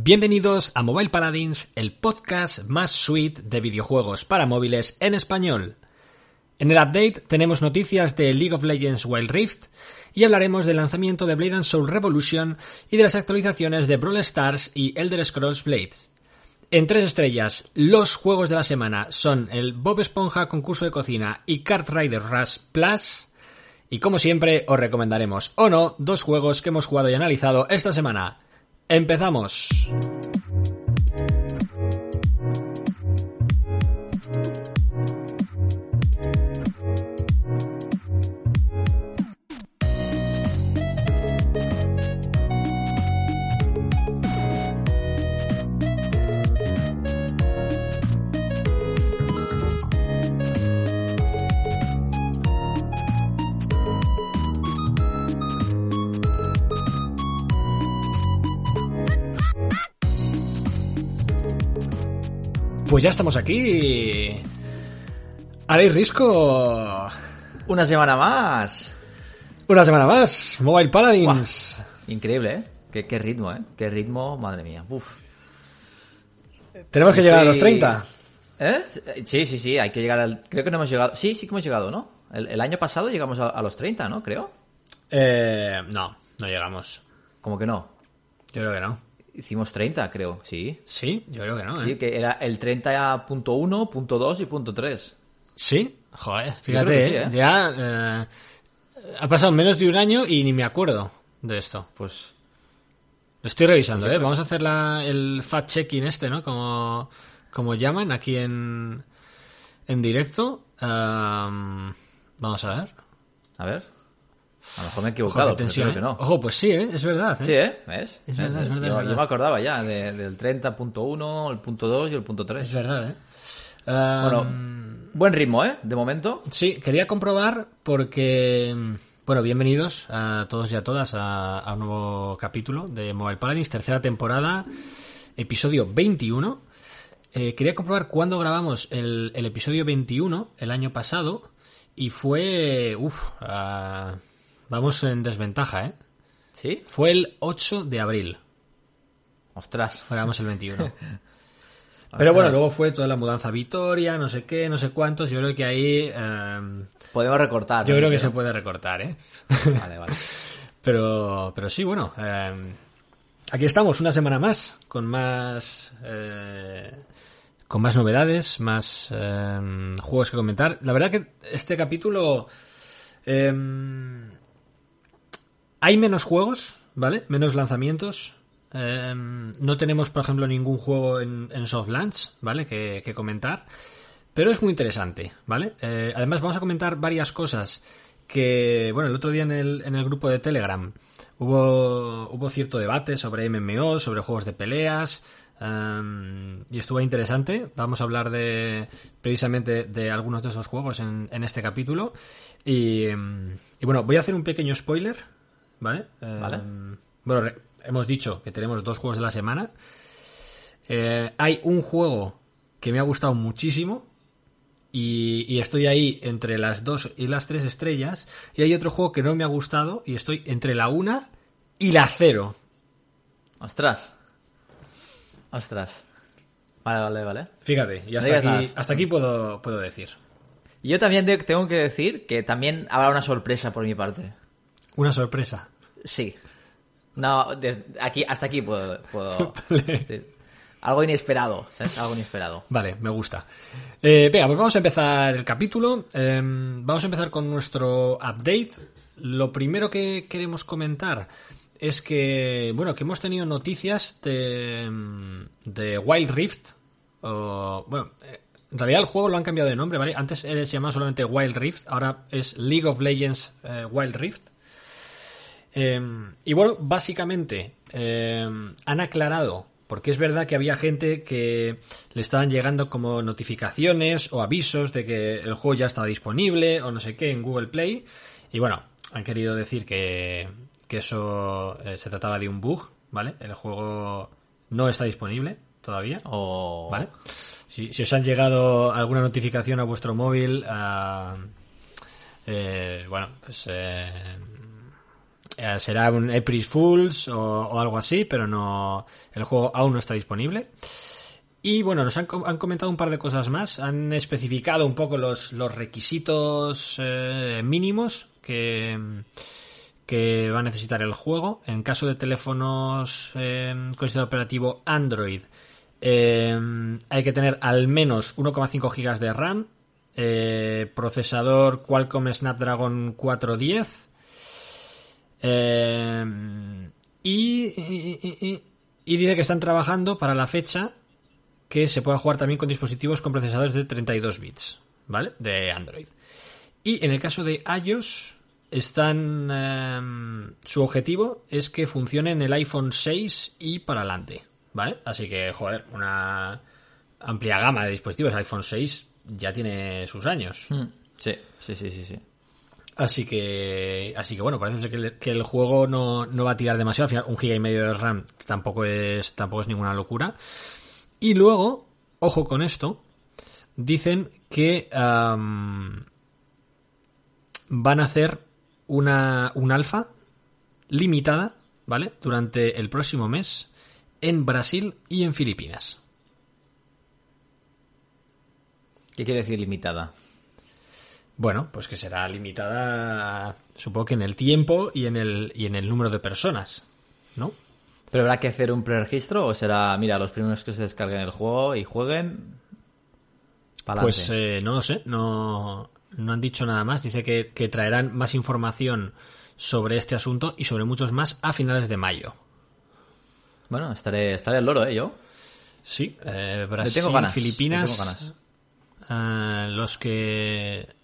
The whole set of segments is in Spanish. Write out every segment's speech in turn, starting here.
Bienvenidos a Mobile Paladins, el podcast más sweet de videojuegos para móviles en español. En el update tenemos noticias de League of Legends Wild Rift y hablaremos del lanzamiento de Blade and Soul Revolution y de las actualizaciones de Brawl Stars y Elder Scrolls Blades. En tres estrellas, los juegos de la semana son el Bob Esponja concurso de cocina y Kart Rider Rush Plus. Y como siempre, os recomendaremos o no dos juegos que hemos jugado y analizado esta semana. ¡Empezamos! Pues ya estamos aquí. Alex Risco. Una semana más. Una semana más. Mobile Paladins. Increíble, ¿eh? Qué, qué ritmo, ¿eh? Qué ritmo, madre mía. Uf. Tenemos que llegar a los Estoy- 30. ¿Eh? Sí, sí, sí, hay que llegar al... Creo que no hemos llegado... Sí, sí que hemos llegado, ¿no? El, el año pasado llegamos a, a los 30, ¿no? Creo. Eh, no, no llegamos. Como que no. Yo creo que no. Hicimos 30, creo, sí. Sí, yo creo que no. Sí, ¿eh? que era el 30.1, punto 2 y punto 3. Sí, joder, fíjate, sí, ¿eh? ¿eh? ya eh, ha pasado menos de un año y ni me acuerdo de esto. Pues... Lo estoy revisando, ¿eh? Vamos a hacer la, el fact-checking este, ¿no? Como, como llaman aquí en, en directo. Am, vamos a ver. A ver. A lo mejor me he Ojo, equivocado, pero tensión, creo que ¿eh? no. Ojo, pues sí, ¿eh? Es verdad. ¿eh? Sí, ¿eh? ¿Ves? Es verdad, es ¿Ves? verdad, Yo, es verdad. yo me acordaba ya de- del 30.1, el punto 2 y el punto 3. Es verdad, ¿eh? Bueno, buen ritmo, ¿eh? De momento. Sí, quería comprobar porque, bueno, bienvenidos a todos y a todas a, a un nuevo capítulo de Mobile Paladins, tercera temporada, episodio 21. Eh, quería comprobar cuándo grabamos el, el episodio 21 el año pasado y fue, uff, vamos en desventaja, ¿eh? ¿Sí? Fue el 8 de abril, Ostras. grabamos el 21. Pero bueno, luego fue toda la mudanza a Vitoria, no sé qué, no sé cuántos, yo creo que ahí... em, Podemos recortar. yo ¿no? creo que Pero- se puede recortar, ¿eh? Vale, vale. Pero, pero sí, bueno. eh, aquí estamos, una semana más, con más. eh, con más novedades, más eh, juegos que comentar. La verdad que este capítulo. eh, hay menos juegos, ¿vale? Menos lanzamientos. Eh, no tenemos, por ejemplo, ningún juego en, en soft launch, ¿vale? Que, comentar. Pero es muy interesante, ¿vale? Eh, además, vamos a comentar varias cosas que, bueno, el otro día en el, en el grupo de Telegram hubo, hubo cierto debate sobre MMO, sobre juegos de peleas, em, y estuvo interesante. Vamos a hablar de precisamente de algunos de esos juegos en, en este capítulo. Y, em, y bueno, voy a hacer un pequeño spoiler, ¿vale? Vale. Bueno, re- hemos dicho que tenemos dos juegos de la semana. Eh, hay un juego que me ha gustado muchísimo y, y estoy ahí entre las dos y las tres estrellas. Y hay otro juego que no me ha gustado y estoy entre la una y la cero. Ostras. Ostras. Vale, vale, vale. Fíjate, y hasta aquí, hasta aquí puedo, puedo decir. Y yo también tengo que decir que también habrá una sorpresa por mi parte. Una sorpresa. Sí. No, desde aquí, hasta aquí puedo... puedo-. Algo inesperado, ¿sabes? Algo inesperado. Vale, me gusta. Eh, venga, pues vamos a empezar el capítulo. Eh, vamos a empezar con nuestro update. Lo primero que queremos comentar es que, bueno, que hemos tenido noticias de, de Wild Rift. O, bueno, eh, en realidad el juego lo han cambiado de nombre, ¿vale? Antes se llamaba solamente Wild Rift, ahora es League of Legends eh, Wild Rift. Eh, y bueno, básicamente eh, han aclarado, porque es verdad que había gente que le estaban llegando como notificaciones o avisos de que el juego ya estaba disponible o no sé qué en Google Play. Y bueno, han querido decir que, que eso eh, se trataba de un bug, ¿vale? El juego no está disponible todavía. O... ¿Vale? Si, si os han llegado alguna notificación a vuestro móvil, ah, eh, bueno, pues eh, eh, será un April Fools o, algo así, pero no el juego aún no está disponible. Y bueno, nos han, comentado un par de cosas más. Han especificado un poco los, los requisitos eh, mínimos que, que va a necesitar el juego. En caso de teléfonos eh, con sistema operativo Android, hay que tener al menos 1,5 GB de RAM, procesador Qualcomm Snapdragon 410 eh, y, dice que están trabajando para la fecha que se pueda jugar también con dispositivos con procesadores de 32 bits, ¿vale? De Android. Y en el caso de iOS, están. Em, su objetivo es que funcione en el iPhone 6 y para adelante, ¿vale? Así que, joder, una amplia gama de dispositivos. iPhone 6 ya tiene sus años. Hmm. Sí, sí, sí, sí. sí. Así que, así que bueno, parece que el, juego no, va a tirar demasiado. Al final, un giga y medio de RAM tampoco es, tampoco es ninguna locura. Y luego, ojo con esto, dicen que van a hacer una, un alfa limitada, ¿vale? Durante el próximo mes en Brasil y en Filipinas. ¿Qué quiere decir limitada? Bueno, pues que será limitada, supongo que en el tiempo y en el, y en el número de personas, ¿no? ¿Pero habrá que hacer un preregistro o será, mira, los primeros que se descarguen el juego y jueguen? Pues eh, no lo sé, no, no han dicho nada más. Dice que, traerán más información sobre este asunto y sobre muchos más a finales de mayo. Bueno, estaré, estaré al loro, ¿eh? Yo. Sí, eh, Brasil, Filipinas. Tengo ganas. Eh, los que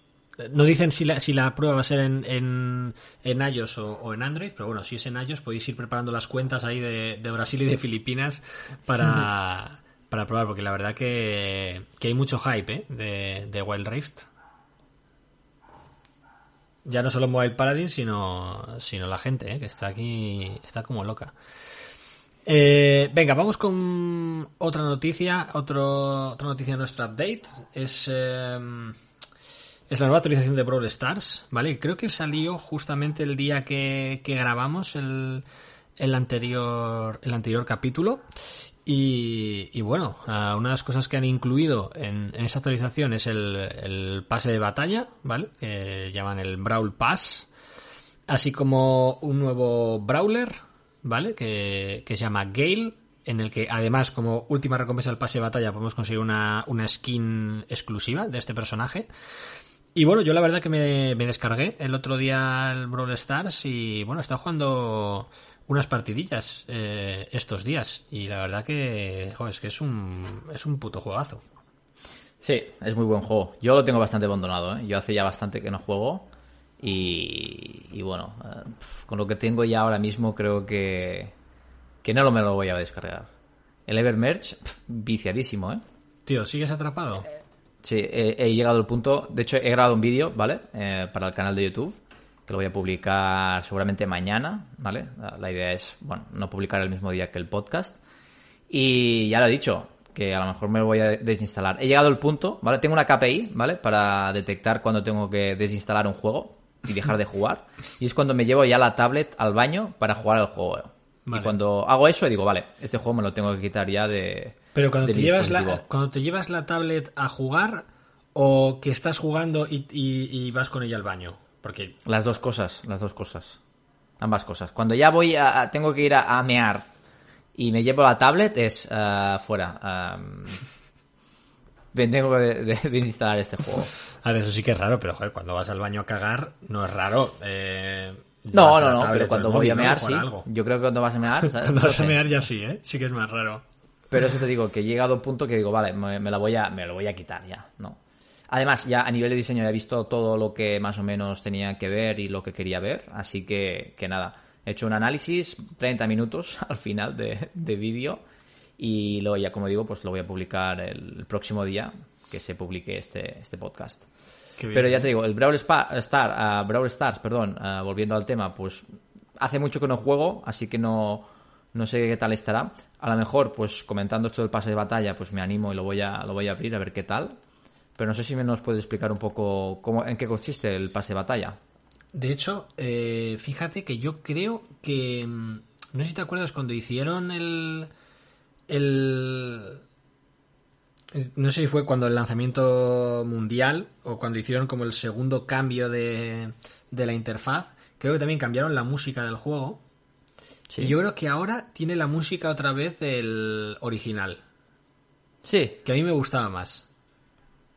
no dicen si la, si la prueba va a ser en, en, en iOS o, en Android, pero bueno, si es en iOS podéis ir preparando las cuentas ahí de, Brasil y de Filipinas para, para probar, porque la verdad que, hay mucho hype ¿eh? de, de Wild Rift. Ya no solo Mobile Paradise, sino, sino la gente, ¿eh? que está aquí, está como loca. Eh, venga, vamos con otra noticia, otro, otra noticia de nuestro update. Es es la nueva actualización de Brawl Stars, ¿vale? Creo que salió justamente el día que, grabamos el, el, anterior, el anterior capítulo. Y, bueno, ah, una de las cosas que han incluido en, esta actualización es el, pase de batalla, ¿vale? Que llaman el Brawl Pass. Así como un nuevo Brawler, ¿vale? Que, se llama Gale, en el que además como última recompensa del pase de batalla podemos conseguir una, una skin exclusiva de este personaje. Y bueno, yo la verdad que me, descargué el otro día el Brawl Stars y bueno, está jugando unas partidillas eh, estos días y la verdad que, joder, es que es un, es un puto juegazo. Sí, es muy buen juego. Yo lo tengo bastante abandonado, ¿eh? Yo hace ya bastante que no juego y, bueno, eh, con lo que tengo ya ahora mismo creo que, que no me lo voy a descargar. El Evermerge, viciadísimo, ¿eh? Tío, ¿sigues atrapado? Sí, he, llegado al punto. De hecho, he grabado un vídeo, ¿vale? Eh, para el canal de YouTube, que lo voy a publicar seguramente mañana, ¿vale? La, idea es, bueno, no publicar el mismo día que el podcast. Y ya lo he dicho, que a lo mejor me lo voy a desinstalar. He llegado al punto, ¿vale? Tengo una KPI, ¿vale? Para detectar cuando tengo que desinstalar un juego y dejar de jugar. Y es cuando me llevo ya la tablet al baño para jugar al juego. Y cuando hago eso, digo, vale, este juego me lo tengo que quitar ya de, pero cuando, te llevas, la, cuando te llevas la tablet a jugar o que estás jugando y, vas con ella al baño. Porque... Las dos cosas, las dos cosas. Ambas cosas. Cuando ya voy a, tengo que ir a, mear y me llevo la tablet es uh, fuera. tengo de, instalar este juego. A ver, eso sí que es raro, pero joder, cuando vas al baño a cagar no es raro. Eh, no, no, no, pero cuando voy a mear sí. Yo creo que cuando vas a mear... cuando vas a mear ya sí, ¿eh? Sí que es más raro. Pero eso te digo, que he llegado a un punto que digo, vale, me, la voy a, me lo voy a quitar ya, ¿no? Además, ya a nivel de diseño ya he visto todo lo que más o menos tenía que ver y lo que quería ver, así que, que nada, he hecho un análisis, 30 minutos al final de, de vídeo y luego ya, como digo, pues lo voy a publicar el, próximo día que se publique este, este podcast. Pero ya te digo, el Brawl, Star, uh, Brawl Stars, perdón, uh, volviendo al tema, pues hace mucho que no juego, así que no, no sé qué tal estará. A lo mejor, pues comentando esto del pase de batalla, pues me animo y lo voy a, lo voy a abrir a ver qué tal. Pero no sé si me nos puede explicar un poco cómo, en qué consiste el pase de batalla. De hecho, eh, fíjate que yo creo que. mm, No sé si te acuerdas cuando hicieron el. El. No sé si fue cuando el lanzamiento mundial o cuando hicieron como el segundo cambio de, de la interfaz. Creo que también cambiaron la música del juego. Sí. Y yo creo que ahora tiene la música otra vez el original. Sí, Que a mí me gustaba más.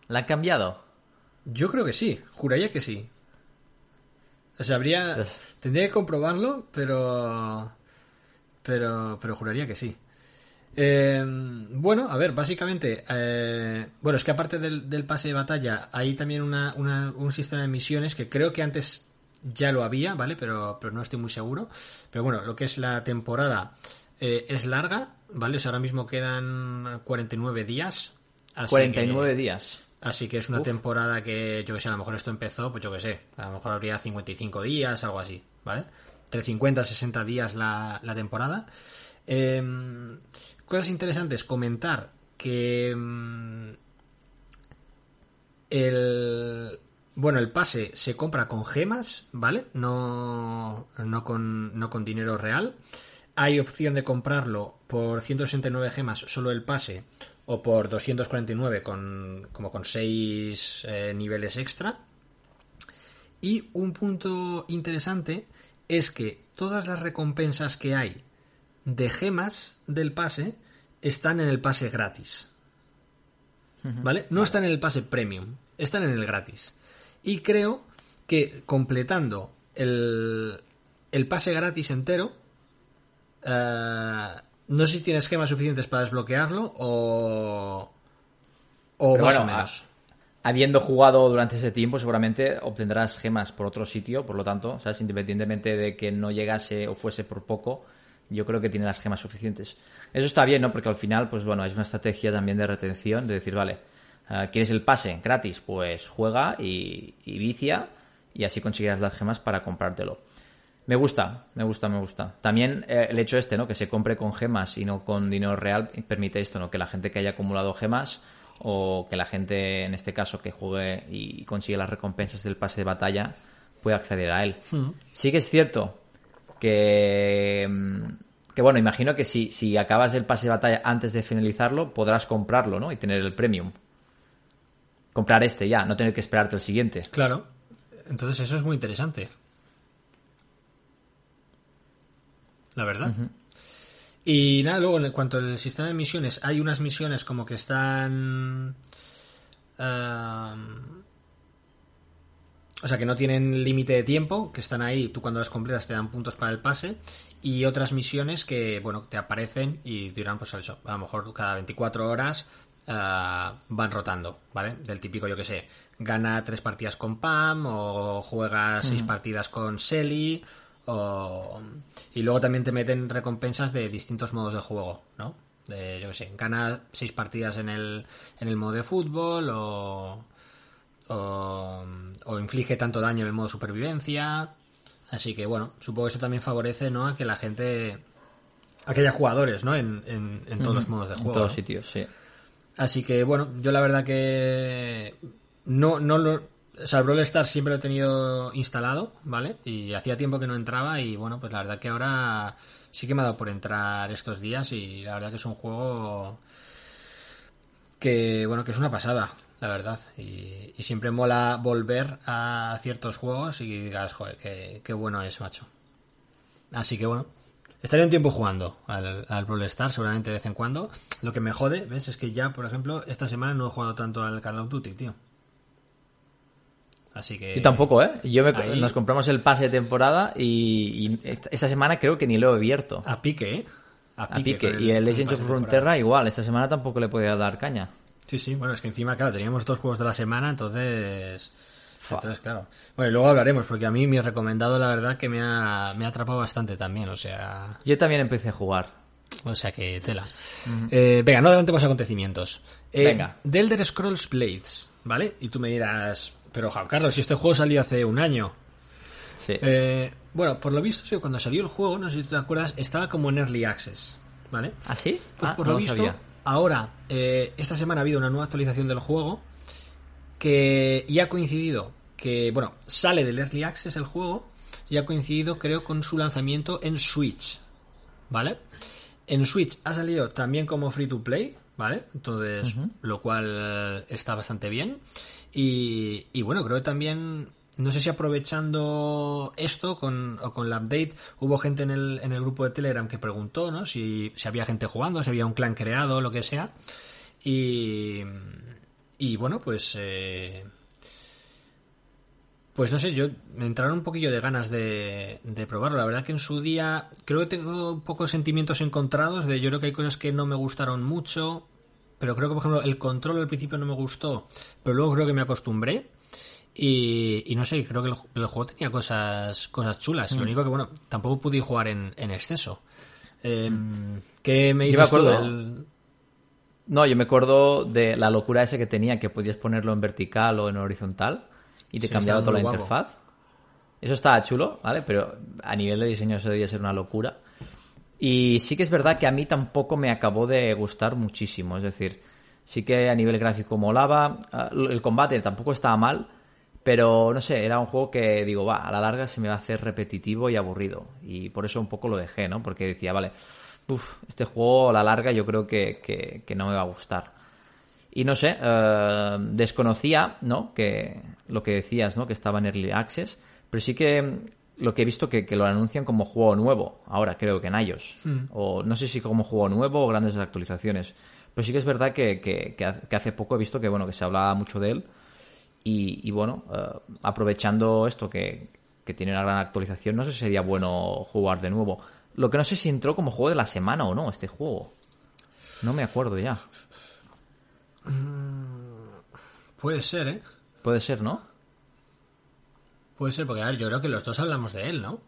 la han cambiado. Yo creo que sí, juraría que sí. O sea, habría. Tendría que comprobarlo, pero. Pero. Pero juraría que sí. Eh, bueno, a ver, básicamente. eh, bueno, es que aparte del, del pase de batalla, hay también una- una- un sistema de misiones que creo que antes ya lo había, ¿vale? Pero, pero no estoy muy seguro. Pero bueno, lo que es la temporada eh, es larga, ¿vale? O sea, ahora mismo quedan 49 días. así 49 que- días. Así que es una Uf. temporada que, yo que sé, a lo mejor esto empezó, pues yo que sé, a lo mejor habría 55 días, algo así, ¿vale? Entre 50 y 60 días la, la temporada. Eh, cosas interesantes, comentar que mm, el... Bueno, el pase se compra con gemas, ¿vale? No, no, con, no con dinero real. Hay opción de comprarlo por 169 gemas solo el pase o por 249 con, como con 6 niveles extra. Y un punto interesante es que todas las recompensas que hay de gemas del pase están en el pase gratis. ¿Vale? No están en el pase premium, están en el gratis. Y creo que completando el, el pase gratis entero, eh, no sé si tienes gemas suficientes para desbloquearlo o, o Pero más bueno, o menos. a- habiendo jugado durante ese tiempo, seguramente obtendrás gemas por otro sitio, por lo tanto, ¿sabes? Independientemente de que no llegase o fuese por poco, yo creo que tiene las gemas suficientes. Eso está bien, ¿no? Porque al final, pues bueno, es una estrategia también de retención, de decir, vale, ¿quieres el pase gratis? Pues juega y, y vicia y así conseguirás las gemas para comprártelo. Me gusta, me gusta, me gusta. También eh, el hecho este, ¿no? Que se compre con gemas y no con dinero real permite esto, ¿no? Que la gente que haya acumulado gemas o que la gente, en este caso, que juegue y consigue las recompensas del pase de batalla pueda acceder a él. Sí que es cierto que, mm, que bueno, imagino que si, si acabas el pase de batalla antes de finalizarlo, podrás comprarlo, ¿no? Y tener el premium. Comprar este ya, no tener que esperarte el siguiente. Claro. Entonces eso es muy interesante. La verdad. Y nada, luego en cuanto al sistema de misiones, hay unas misiones como que están... o sea, que no tienen límite de tiempo, que están ahí, tú cuando las completas te dan puntos para el pase, y otras misiones que, bueno, te aparecen y duran, pues eso, a lo mejor cada 24 horas ah, van rotando, ¿vale? Del típico, yo que sé, gana tres partidas con Pam, o juega seis partidas con Selly, o... y luego también te meten recompensas de distintos modos de juego, ¿no? De, yo que sé, gana seis partidas en el, en el modo de fútbol, o o, o inflige tanto daño en el modo supervivencia. Así que bueno, supongo que eso también favorece ¿no? a que la gente. a que haya jugadores ¿no? en, en- en todos los modos de En juego. todos ¿no? sitios, sí. Así que bueno, yo la verdad que. No, no lo. O sea, el Brawl Stars siempre lo he tenido instalado, ¿vale? Y hacía tiempo que no entraba y bueno, pues la verdad que ahora sí que me ha dado por entrar estos días y la verdad que es un juego que, bueno, que es una pasada, la verdad. Y, siempre mola volver a ciertos juegos y digas, joder, qué, qué bueno es, macho. Así que bueno, estaré un tiempo jugando al, al Brawl Stars, seguramente de vez en cuando. Lo que me jode, ¿ves? Es que ya, por ejemplo, esta semana no he jugado tanto al Call of Duty, tío. Así que... Yo tampoco, ¿eh? Yo me- ahí- nos compramos el pase de temporada y, y esta, semana creo que ni lo he abierto. A pique, ¿eh? A pique. y el Legends of. Frontera igual. Esta semana tampoco le podía dar caña. Sí, sí, bueno, es que encima, claro, teníamos dos juegos de la semana, entonces... Entonces, claro. Bueno, y luego hablaremos, porque a mí mi recomendado, la verdad, que me ha, me ha atrapado bastante también, o sea... Yo también empecé a jugar. O sea que tela. Eh, venga, no adelantemos acontecimientos. Eh, Venga. The Elder Scrolls Blades, ¿vale? Y tú me dirás, pero Juan Carlos, si este juego salió hace un año. Sí. Eh, bueno, por lo visto, cuando salió el juego, no sé si tú te acuerdas, estaba como en Early Access, ¿vale? ¿Ah, sí? Pues Ah, por no lo visto, sabía. ahora, eh, esta semana ha habido una nueva actualización del juego que y ha coincidido que, bueno, sale del Early Access el juego y ha coincidido, creo, con su lanzamiento en Switch. ¿Vale? En Switch ha salido también como free to play, ¿vale? Entonces, lo cual eh, está bastante bien. Y, y bueno, creo que también no sé si aprovechando esto con, o con la update, hubo gente en el, en el grupo de Telegram que preguntó, ¿no? Si, si había gente jugando, si había un clan creado, lo que sea. Y, y bueno, pues... Eh, pues no sé, yo me entraron un poquillo de ganas de, de probarlo. La verdad que en su día creo que tengo pocos sentimientos encontrados. De yo creo que hay cosas que no me gustaron mucho. Pero creo que, por ejemplo, el control al principio no me gustó. Pero luego creo que me acostumbré. Y, no sé, creo que el, juego tenía cosas, cosas chulas. Lo mm. único que, bueno, tampoco pude jugar en, exceso. Eh, ¿Qué me dices No, yo me acuerdo de la locura esa que tenía, que podías ponerlo en vertical o en horizontal y te cambiaba toda la interfaz. Eso estaba chulo, ¿vale? Pero a nivel de diseño eso debía ser una locura. Y sí que es verdad que a mí tampoco me acabó de gustar muchísimo. Es decir, sí que a nivel gráfico molaba. Ah, el combate tampoco estaba mal pero no sé, era un juego que digo, va, a la larga se me va a hacer repetitivo y aburrido. Y por eso un poco lo dejé, ¿no? Porque decía, vale, uff, este juego a la larga yo creo que, que, no me va a gustar. Y no sé, eh, desconocía, ¿no? Que lo que decías, ¿no? Que estaba en Early Access. Pero sí que lo que he visto que, que lo anuncian como juego nuevo. Ahora creo que en iOS. Hmm. O no sé si como juego nuevo o grandes actualizaciones. Pero sí que es verdad que, que hace poco he visto que, bueno, que se hablaba mucho de él y, bueno, eh, aprovechando esto que, tiene una gran actualización, no sé si sería bueno jugar de nuevo. Lo que no sé si entró como juego de la semana o no, este juego. No me acuerdo ya. Mm, puede ser, ¿eh? Puede ser, ¿no? Puede ser, porque a ver, yo creo que los dos hablamos de él, ¿no?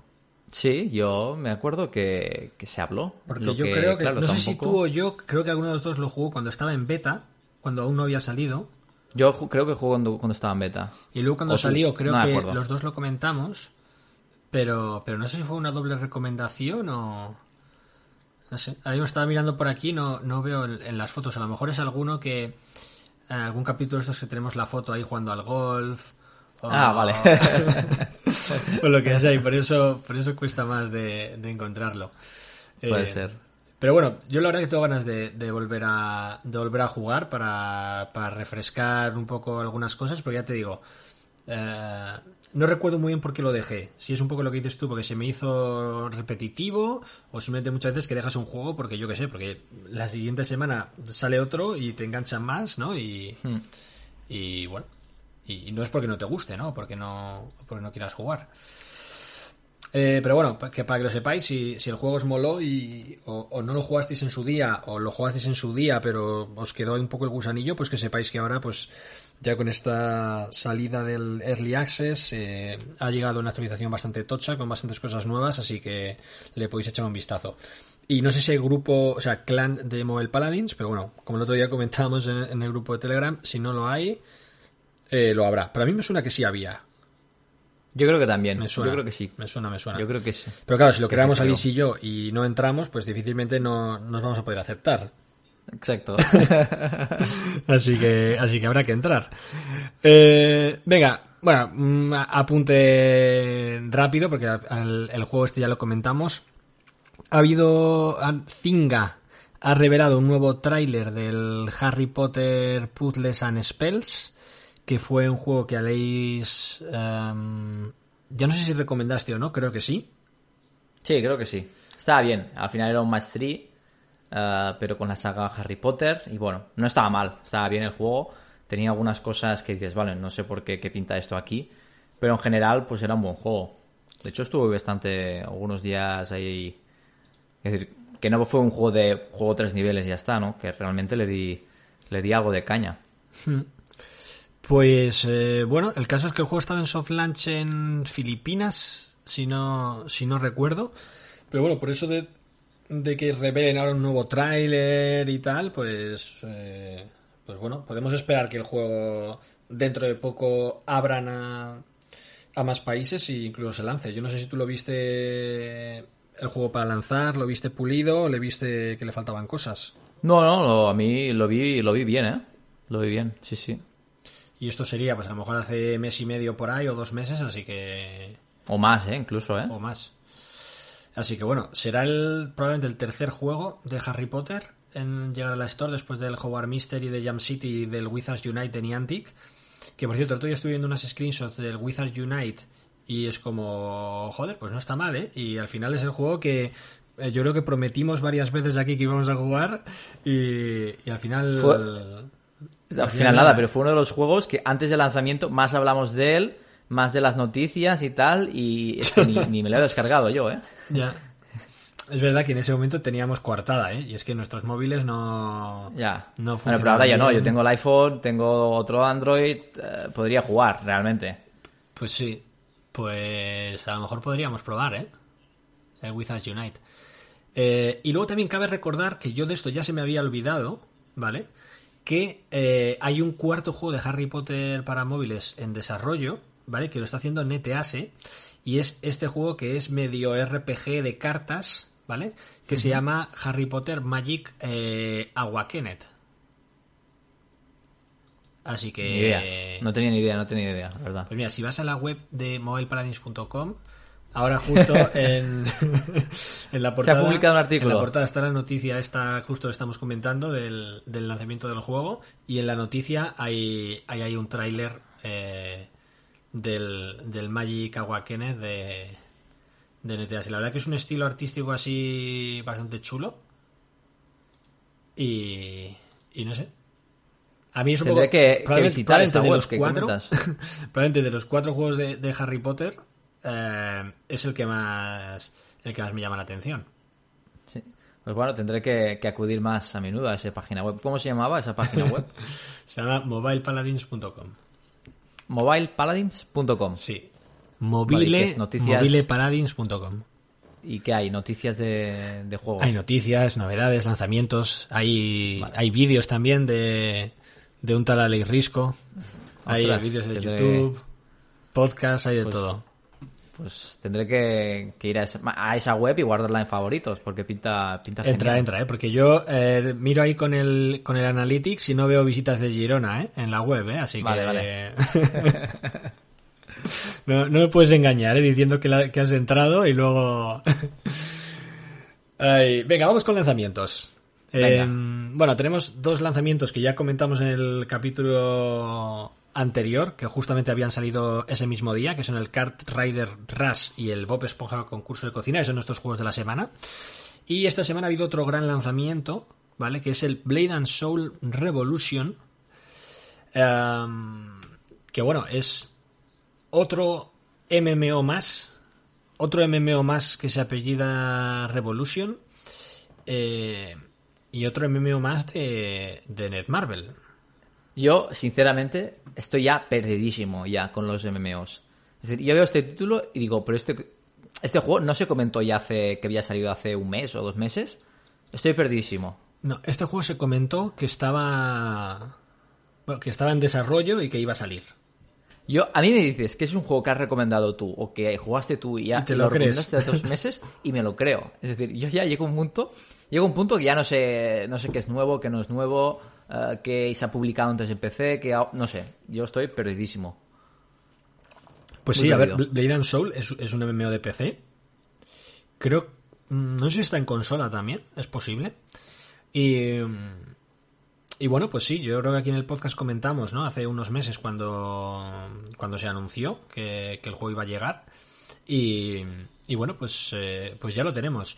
Sí, yo me acuerdo que, se habló. Porque yo creo que, no sé si tú o yo, creo que alguno de los dos lo jugó cuando estaba en beta, cuando aún no había salido. Yo creo que jugó cuando, estaba en beta. Y luego cuando salió, creo que los dos lo comentamos. Pero, pero no sé si fue una doble recomendación o. No sé. Ahora mismo estaba mirando por aquí, no, no veo en, las fotos. A lo mejor es alguno que. En eh, algún capítulo de estos que tenemos la foto ahí jugando al golf. Ah, vale. o lo que sea, y por eso, por eso cuesta más de, encontrarlo. Puede eh, ser. Pero bueno, yo la verdad que tengo ganas de, volver, a, de volver a jugar para, refrescar un poco algunas cosas, pero ya te digo, eh, no recuerdo muy bien por qué lo dejé. Si es un poco lo que dices tú, porque se me hizo repetitivo, o simplemente muchas veces que dejas un juego porque yo qué sé, porque la siguiente semana sale otro y te enganchan más, ¿no? Y, hmm. y bueno, y, no es porque no te guste, ¿no? Porque no, porque no quieras jugar. Eh, pero bueno, que para que lo sepáis, si, si el juego os moló y o, no lo jugasteis en su día o lo jugasteis en su día pero os quedó un poco el gusanillo, pues que sepáis que ahora pues ya con esta salida del Early Access eh, ha llegado una actualización bastante tocha con bastantes cosas nuevas, así que le podéis echar un vistazo. Y no sé si hay grupo, o sea, clan de Mobile Paladins, pero bueno, como el otro día comentábamos en, el grupo de Telegram, si no lo hay, eh, lo habrá. Pero a mí me suena que sí había. Yo creo que también. Me suena, yo creo que sí. Me suena, me suena. Yo creo que sí. Pero claro, si lo creamos Alice y yo y no entramos, pues difícilmente no nos vamos a poder aceptar. Exacto. así que así que habrá que entrar. Eh, venga, bueno, mm, apunte rápido porque el juego este ya lo comentamos. Ha habido Zinga ha revelado un nuevo tráiler del Harry Potter Puzzles and Spells que fue un juego que Aleix... Em, ya no sé si recomendaste o no, creo que sí. Sí, creo que sí. Estaba bien. Al final era un match 3, eh, pero con la saga Harry Potter. Y bueno, no estaba mal. Estaba bien el juego. Tenía algunas cosas que dices, vale, no sé por qué, qué pinta esto aquí. Pero en general, pues era un buen juego. De hecho, estuve bastante, algunos días ahí. Es decir, que no fue un juego de juego tres niveles y ya está, ¿no? Que realmente le di, le di algo de caña. Hmm. Pues eh, bueno, el caso es que el juego estaba en soft launch en Filipinas, si no, si no recuerdo. Pero bueno, por eso de, que revelen ahora un nuevo tráiler y tal, pues, eh, pues bueno, podemos esperar que el juego dentro de poco abran a, a más países e incluso se lance. Yo no sé si tú lo viste el juego para lanzar, lo viste pulido o le viste que le faltaban cosas. No, no, a mí lo vi, lo vi bien, ¿eh? Lo vi bien, sí, sí. Y esto sería, pues a lo mejor hace mes y medio por ahí o dos meses, así que. O más, ¿eh? Incluso, ¿eh? O más. Así que bueno, será el probablemente el tercer juego de Harry Potter en llegar a la Store después del Howard Mystery de Jam City y del Wizards Unite de Niantic. Que por cierto, estoy estoy viendo unas screenshots del Wizards Unite y es como, joder, pues no está mal, ¿eh? Y al final es el juego que eh, yo creo que prometimos varias veces aquí que íbamos a jugar y, y al final... Fue... Al final nada, pero fue uno de los juegos que antes del lanzamiento más hablamos de él, más de las noticias y tal, y es que ni, ni, me lo he descargado yo, ¿eh? Ya. Es verdad que en ese momento teníamos coartada, ¿eh? Y es que nuestros móviles no. Ya. No bueno, pero ahora ya no. Yo tengo el iPhone, tengo otro Android, eh, podría jugar realmente. Pues sí. Pues a lo mejor podríamos probar, ¿eh? El Wizards Unite. Eh, y luego también cabe recordar que yo de esto ya se me había olvidado, ¿vale? Que eh, hay un cuarto juego de Harry Potter para móviles en desarrollo, ¿vale? Que lo está haciendo NetEase. Y es este juego que es medio RPG de cartas, ¿vale? Que uh -huh. se llama Harry Potter Magic eh. Así que. Ni idea. No tenía ni idea, no tenía ni idea, la verdad. Pues mira, si vas a la web de mobilepaladins.com, ahora justo en, en la portada. Se ha publicado un artículo. En la portada está la noticia, esta justo estamos comentando del, del lanzamiento del juego. Y en la noticia hay, hay, hay un tráiler eh, del, del Magic Awakenes de, de NTS. Y la verdad que es un estilo artístico así bastante chulo. Y, y no sé. A mí es un Tendré poco. que, que probablemente, visitar esta de los que cuatro, probablemente de los cuatro juegos de, de Harry Potter eh, es el que más el que más me llama la atención. Sí. Pues bueno, tendré que, que, acudir más a menudo a esa página web. ¿Cómo se llamaba esa página web? se llama mobilepaladins.com. Mobilepaladins.com. Sí. Mobile, vale. Mobilepaladins.com. ¿Y qué hay? ¿Noticias de, de, juegos? Hay noticias, novedades, lanzamientos. Hay, vale. hay vídeos también de, de un tal Alex Risco. Hay vídeos de. YouTube, podcasts, hay de pues, todo. Pues tendré que, que ir a esa, a esa, web y guardarla en favoritos, porque pinta, pinta Entra, genial. entra, ¿eh? porque yo eh, miro ahí con el, con el Analytics y no veo visitas de Girona ¿eh? en la web, ¿eh? así vale, que... Vale. no, no me puedes engañar ¿eh? diciendo que, la, que has entrado y luego... Ay, venga, vamos con lanzamientos. Eh, bueno, tenemos dos lanzamientos que ya comentamos en el capítulo anterior, que justamente habían salido ese mismo día, que son el Kart Rider Rush y el Bob Esponja concurso de cocina, esos son nuestros juegos de la semana. Y esta semana ha habido otro gran lanzamiento, ¿vale? Que es el Blade and Soul Revolution. Um, que bueno, es otro MMO más. Otro MMO más que se apellida Revolution. Eh, y otro MMO más de, de Netmarble. Yo, sinceramente, estoy ya perdidísimo ya con los MMOs. Es decir, yo veo este título y digo, pero este, este juego no se comentó ya hace que había salido hace un mes o dos meses. Estoy perdidísimo. No, este juego se comentó que estaba bueno, que estaba en desarrollo y que iba a salir. Yo, a mí me dices que es un juego que has recomendado tú o que jugaste tú y ya ¿Y te lo, lo recomendaste hace dos meses y me lo creo. Es decir, yo ya llego a un punto, llego a un punto que ya no sé, no sé qué es nuevo, qué no es nuevo, uh, que se ha publicado antes en PC, que no sé, yo estoy perdidísimo. Pues Muy sí, perdido. a ver, Blade and Soul es, es, un MMO de PC. Creo, mm, no sé si está en consola también, es posible. Y, y bueno, pues sí, yo creo que aquí en el podcast comentamos, ¿no? Hace unos meses cuando, cuando se anunció que, que el juego iba a llegar. Y, y bueno, pues, eh, pues ya lo tenemos.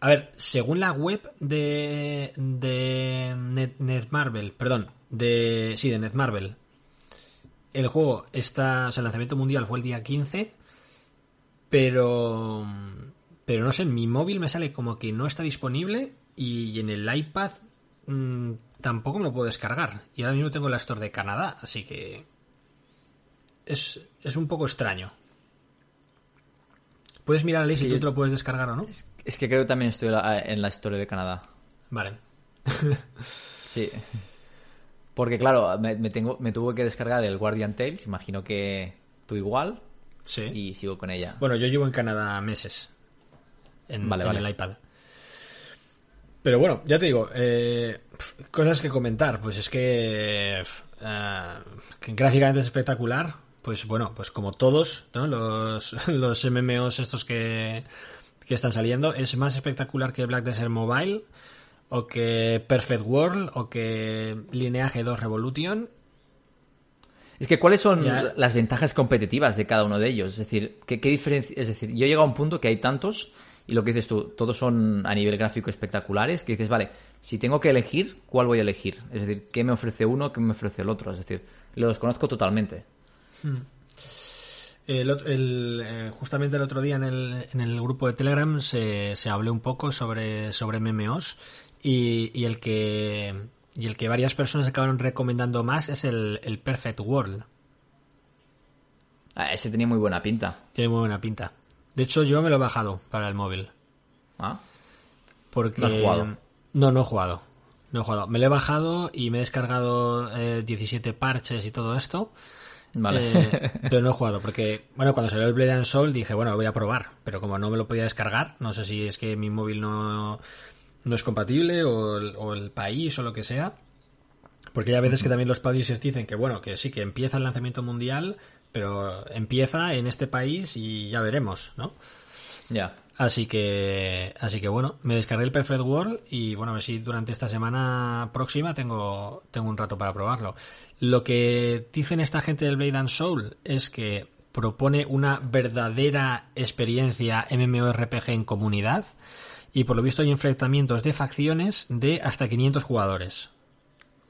A ver, según la web de, de Net, Netmarble, perdón, de, sí, de Netmarble, el juego está, o sea, el lanzamiento mundial fue el día 15, pero, pero no sé, en mi móvil me sale como que no está disponible y en el iPad mmm, tampoco me lo puedo descargar. Y ahora mismo tengo la Store de Canadá, así que es, es un poco extraño. ¿Puedes mirar a sí, si tú te lo puedes descargar o no? Es, es, que creo que también estoy en la historia de Canadá. Vale. sí. Porque claro, me, me, tengo, me tuve que descargar el Guardian Tales, imagino que tú igual. Sí. Y sigo con ella. Bueno, yo llevo en Canadá meses. En, vale, en vale. el iPad. Pero bueno, ya te digo, eh, cosas que comentar. Pues es que, eh, que gráficamente es espectacular. Pues bueno, pues como todos ¿no? los, los MMOs estos que, que están saliendo, es más espectacular que Black Desert Mobile o que Perfect World o que Lineage 2 Revolution Es que, ¿cuáles son Ya. las ventajas competitivas de cada uno de ellos? Es decir, ¿qué, qué diferencia? Es decir, yo he llegado a un punto que hay tantos y lo que dices tú, todos son a nivel gráfico espectaculares, que dices, vale, si tengo que elegir, ¿cuál voy a elegir? Es decir, ¿qué me ofrece uno, qué me ofrece el otro? Es decir, los conozco totalmente. El el, eh, justamente el otro día en el, en el grupo de Telegram se, se habló un poco sobre, sobre MMOs y, y el que y el que varias personas acabaron recomendando más es el, el Perfect World. Ah, ese tenía muy buena pinta. Tiene muy buena pinta. De hecho, yo me lo he bajado para el móvil. ¿Ah? Porque... ¿No has jugado? No, no he jugado. No he jugado. Me lo he bajado y me he descargado eh, 17 parches y todo esto. Vale. Eh, pero no he jugado porque, bueno, cuando salió el Blade and Soul dije, bueno, lo voy a probar. Pero como no me lo podía descargar, no sé si es que mi móvil no, no es compatible o el, o el país o lo que sea. Porque hay veces que también los publishers dicen que, bueno, que sí, que empieza el lanzamiento mundial, pero empieza en este país y ya veremos, ¿no? ya. Así que, así que bueno, me descargué el Perfect World y bueno, a ver si durante esta semana próxima tengo, tengo un rato para probarlo. Lo que dicen esta gente del Blade and Soul es que propone una verdadera experiencia MMORPG en comunidad y por lo visto hay enfrentamientos de facciones de hasta 500 jugadores.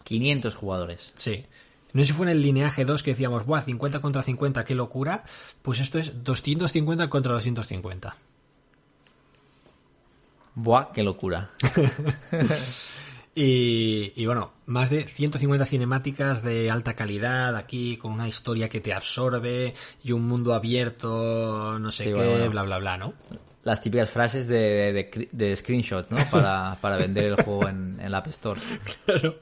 500 jugadores. Sí. No sé si fue en el lineaje 2 que decíamos, ¡buah! 50 contra 50, qué locura. Pues esto es 250 contra 250. Buah, qué locura. Y, y bueno, más de 150 cinemáticas de alta calidad aquí, con una historia que te absorbe y un mundo abierto, no sé Sí, qué, bueno, bla, bla, bla, ¿no? Las típicas frases de, de, screenshots, ¿no? Para, para vender el juego en, en la App Store. Claro.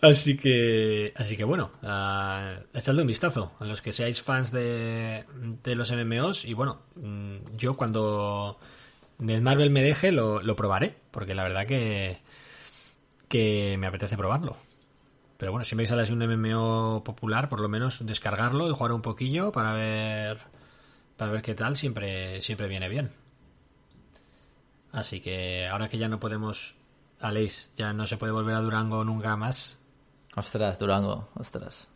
Así que, así que bueno, ah, echadle un vistazo a los que seáis fans de, de los MMOs y bueno, mm, yo cuando Marvel me deje lo, lo probaré, porque la verdad que, que me apetece probarlo. Pero bueno, si me sale así un MMO popular, por lo menos descargarlo y jugar un poquillo para ver para ver qué tal siempre siempre viene bien. Así que ahora que ya no podemos Aleix, ya no se puede volver a Durango nunca más. Ostras, Durango, ostras.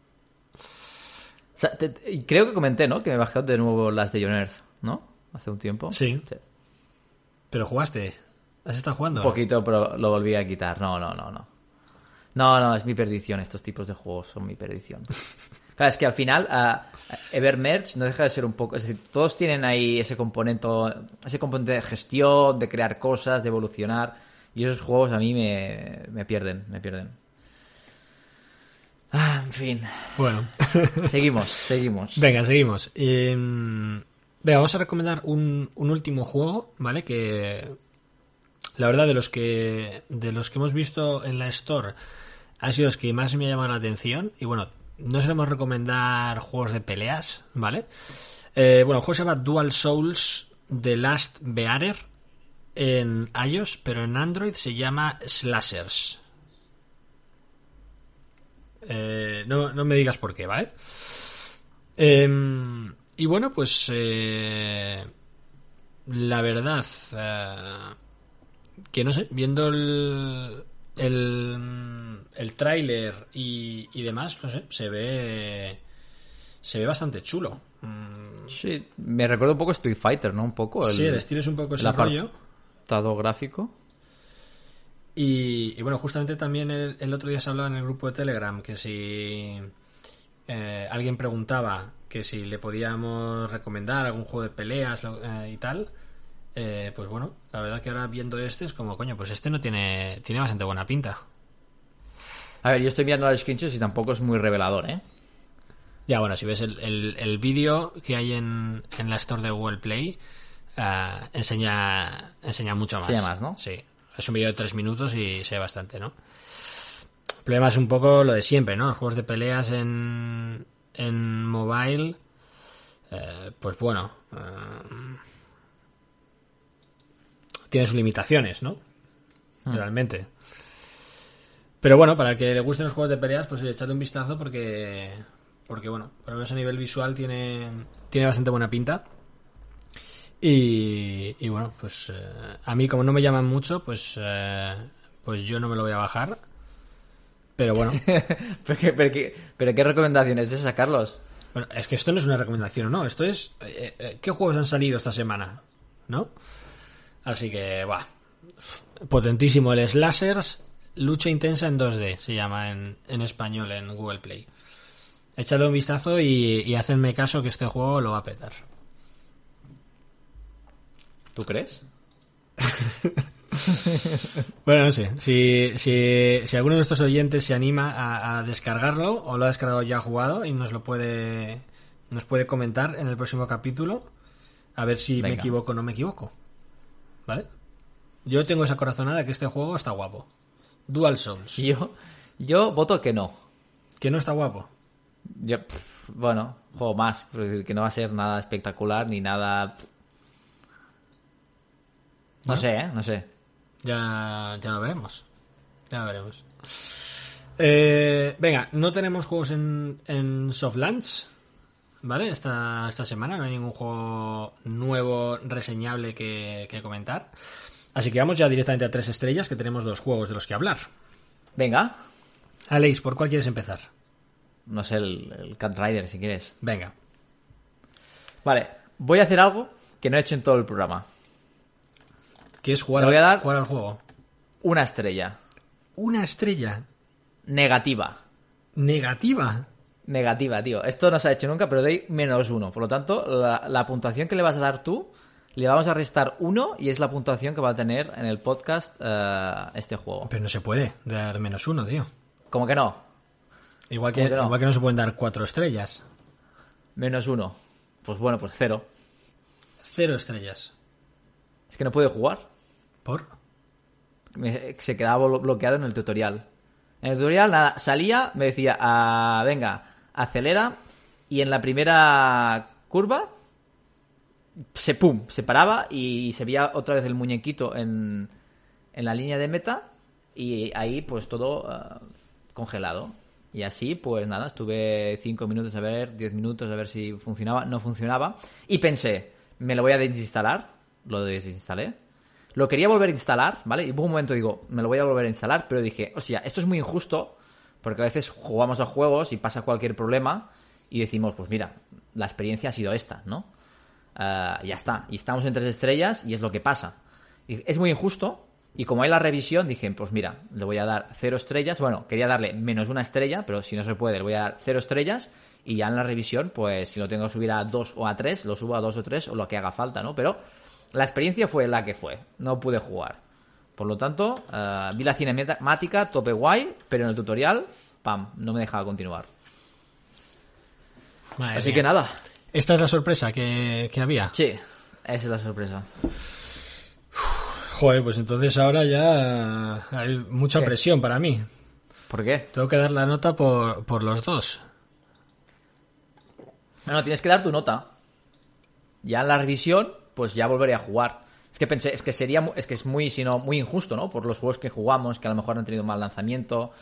O sea, te- te- creo que comenté, ¿no? Que me bajé de nuevo las de John Earth, ¿no? Hace un tiempo. Sí. Pero jugaste. ¿Has estado jugando? Un poquito, pero lo volví a quitar. No, no, no, no. No, no, es mi perdición. Estos tipos de juegos son mi perdición. Claro, es que al final ah, Evermerge no deja de ser un poco... Es decir, todos tienen ahí ese componente, ese componente de gestión, de crear cosas, de evolucionar. Y esos juegos a mí me, me pierden, me pierden. Ah, en fin. Bueno. Seguimos, seguimos. Venga, seguimos. Eh, venga, vamos a recomendar un, un último juego, ¿vale? Que la verdad de los que de los que hemos visto en la store ha sido los que más me ha llamado la atención y bueno, no solemos recomendar juegos de peleas, ¿vale? Eh, bueno, el juego se llama Dual Souls The Last Bearer en iOS, pero en Android se llama Slashers. Eh, no, no me digas por qué, ¿vale? Em, y bueno, pues eh, la verdad eh, que no sé, viendo el el, el tráiler y, y demás, no sé, se ve se ve bastante chulo. Mm, Sí, me recuerda un poco Street Fighter, ¿no? Un poco. El, sí, el estilo es un poco ese rollo. apartado gráfico. Y, y bueno, justamente también el, el otro día se hablaba en el grupo de Telegram que si eh, alguien preguntaba que si le podíamos recomendar algún juego de peleas eh, y tal, eh, pues bueno, la verdad que ahora viendo este es como, coño, pues este no tiene, tiene bastante buena pinta. A ver, yo estoy mirando los screenshots y tampoco es muy revelador, ¿eh? Ya, bueno, si ves el, el, el vídeo que hay en, en la store de Google Play, eh, enseña, enseña mucho más. Enseña más, ¿no? Sí. Es un vídeo de tres minutos y se ve bastante, ¿no? El problema es un poco lo de siempre, ¿no? Los juegos de peleas en, en mobile, eh, pues bueno, eh, tiene sus limitaciones, ¿no? Realmente. Pero bueno, para el que le gusten los juegos de peleas, pues echadle un vistazo porque, porque bueno, por lo menos a nivel visual tiene, tiene bastante buena pinta. Y, y bueno, pues eh, a mí como no me llaman mucho, pues, pues yo no me lo voy a bajar. Pero bueno, ¿Pero, qué, pero, qué, pero qué recomendación es esa, Carlos? bueno, es que esto no es una recomendación, ¿no? Esto es... eh, eh, ¿Qué juegos han salido esta semana? ¿No? Así que, va. Potentísimo el Slashers, lucha intensa en 2D, se llama en, en español en Google Play. Echadle un vistazo y, y hacedme caso que este juego lo va a petar. ¿Tú crees? Bueno, no sé. Si, si, si alguno de nuestros oyentes se anima a, a descargarlo o lo ha descargado ya jugado y nos lo puede nos puede comentar en el próximo capítulo a ver si me equivoco o no me equivoco. ¿Vale? Yo tengo esa corazonada que este juego está guapo. Dual Souls. Yo, yo voto que no. Que no está guapo. Yo, pff, bueno, juego más. que no va a ser nada espectacular ni nada. No ¿No? sé, ¿eh? No sé. Ya, ya lo veremos. Ya lo veremos. Eh, venga, no tenemos juegos en, en soft launch. ¿Vale? Esta, esta semana no hay ningún juego nuevo reseñable que, que comentar. Así que vamos ya directamente a tres estrellas, que tenemos dos juegos de los que hablar. Venga. Aleix, ¿por cuál quieres empezar? No sé, el, el Cat Rider, si quieres. Venga. Vale, voy a hacer algo que no he hecho en todo el programa. ¿Quieres jugar, Le voy a dar- jugar al juego? Una estrella. Una estrella Negativa. negativa. Negativa, tío. Esto no se ha hecho nunca, pero doy menos uno. Por lo tanto, la, la puntuación que le vas a dar tú, le vamos a restar uno y es la puntuación que va a tener en el podcast eh, este juego. Pero no se puede dar menos uno, tío. Como que no. Igual que, ¿Cómo que no? igual que no se pueden dar cuatro estrellas. Menos uno. Pues bueno, pues cero. Cero estrellas. Es que no puede jugar. ¿Por? Se quedaba blo- bloqueado en el tutorial. En el tutorial nada, salía, me decía, ah, venga, acelera, y en la primera curva se pum, se paraba y se veía otra vez el muñequito en, en la línea de meta y ahí pues todo ah, congelado. Y así, pues nada, estuve 5 minutos a ver, 10 minutos a ver si funcionaba, no funcionaba. Y pensé, me lo voy a desinstalar, lo desinstalé. Lo quería volver a instalar, ¿vale? Y hubo un momento digo, me lo voy a volver a instalar, pero dije, hostia, esto es muy injusto, porque a veces jugamos a juegos y pasa cualquier problema y decimos, pues mira, la experiencia ha sido esta, ¿no? Ah, ya está. Y estamos en tres estrellas y es lo que pasa. Y es muy injusto. Y como hay la revisión, dije, pues mira, le voy a dar cero estrellas. Bueno, quería darle menos una estrella, pero si no se puede, le voy a dar cero estrellas. Y ya en la revisión, pues si lo tengo que subir a dos o a tres, lo subo a dos o tres o lo que haga falta, ¿no? Pero la experiencia fue la que fue. No pude jugar. Por lo tanto, ah, vi la cinemática, tope guay, pero en el tutorial, pam, no me dejaba continuar. Madre Así mía. que nada, Esta es la sorpresa que, que había. sí, esa es la sorpresa. Joder, pues entonces ahora ya hay mucha ¿Qué? presión para mí. ¿Por qué? Tengo que dar la nota por, por los dos. No, no, tienes que dar tu nota. Ya en la revisión, pues ya volveré a jugar. Es que pensé, es que sería, es que es muy, sino muy injusto, ¿no? Por los juegos que jugamos, que a lo mejor han tenido mal lanzamiento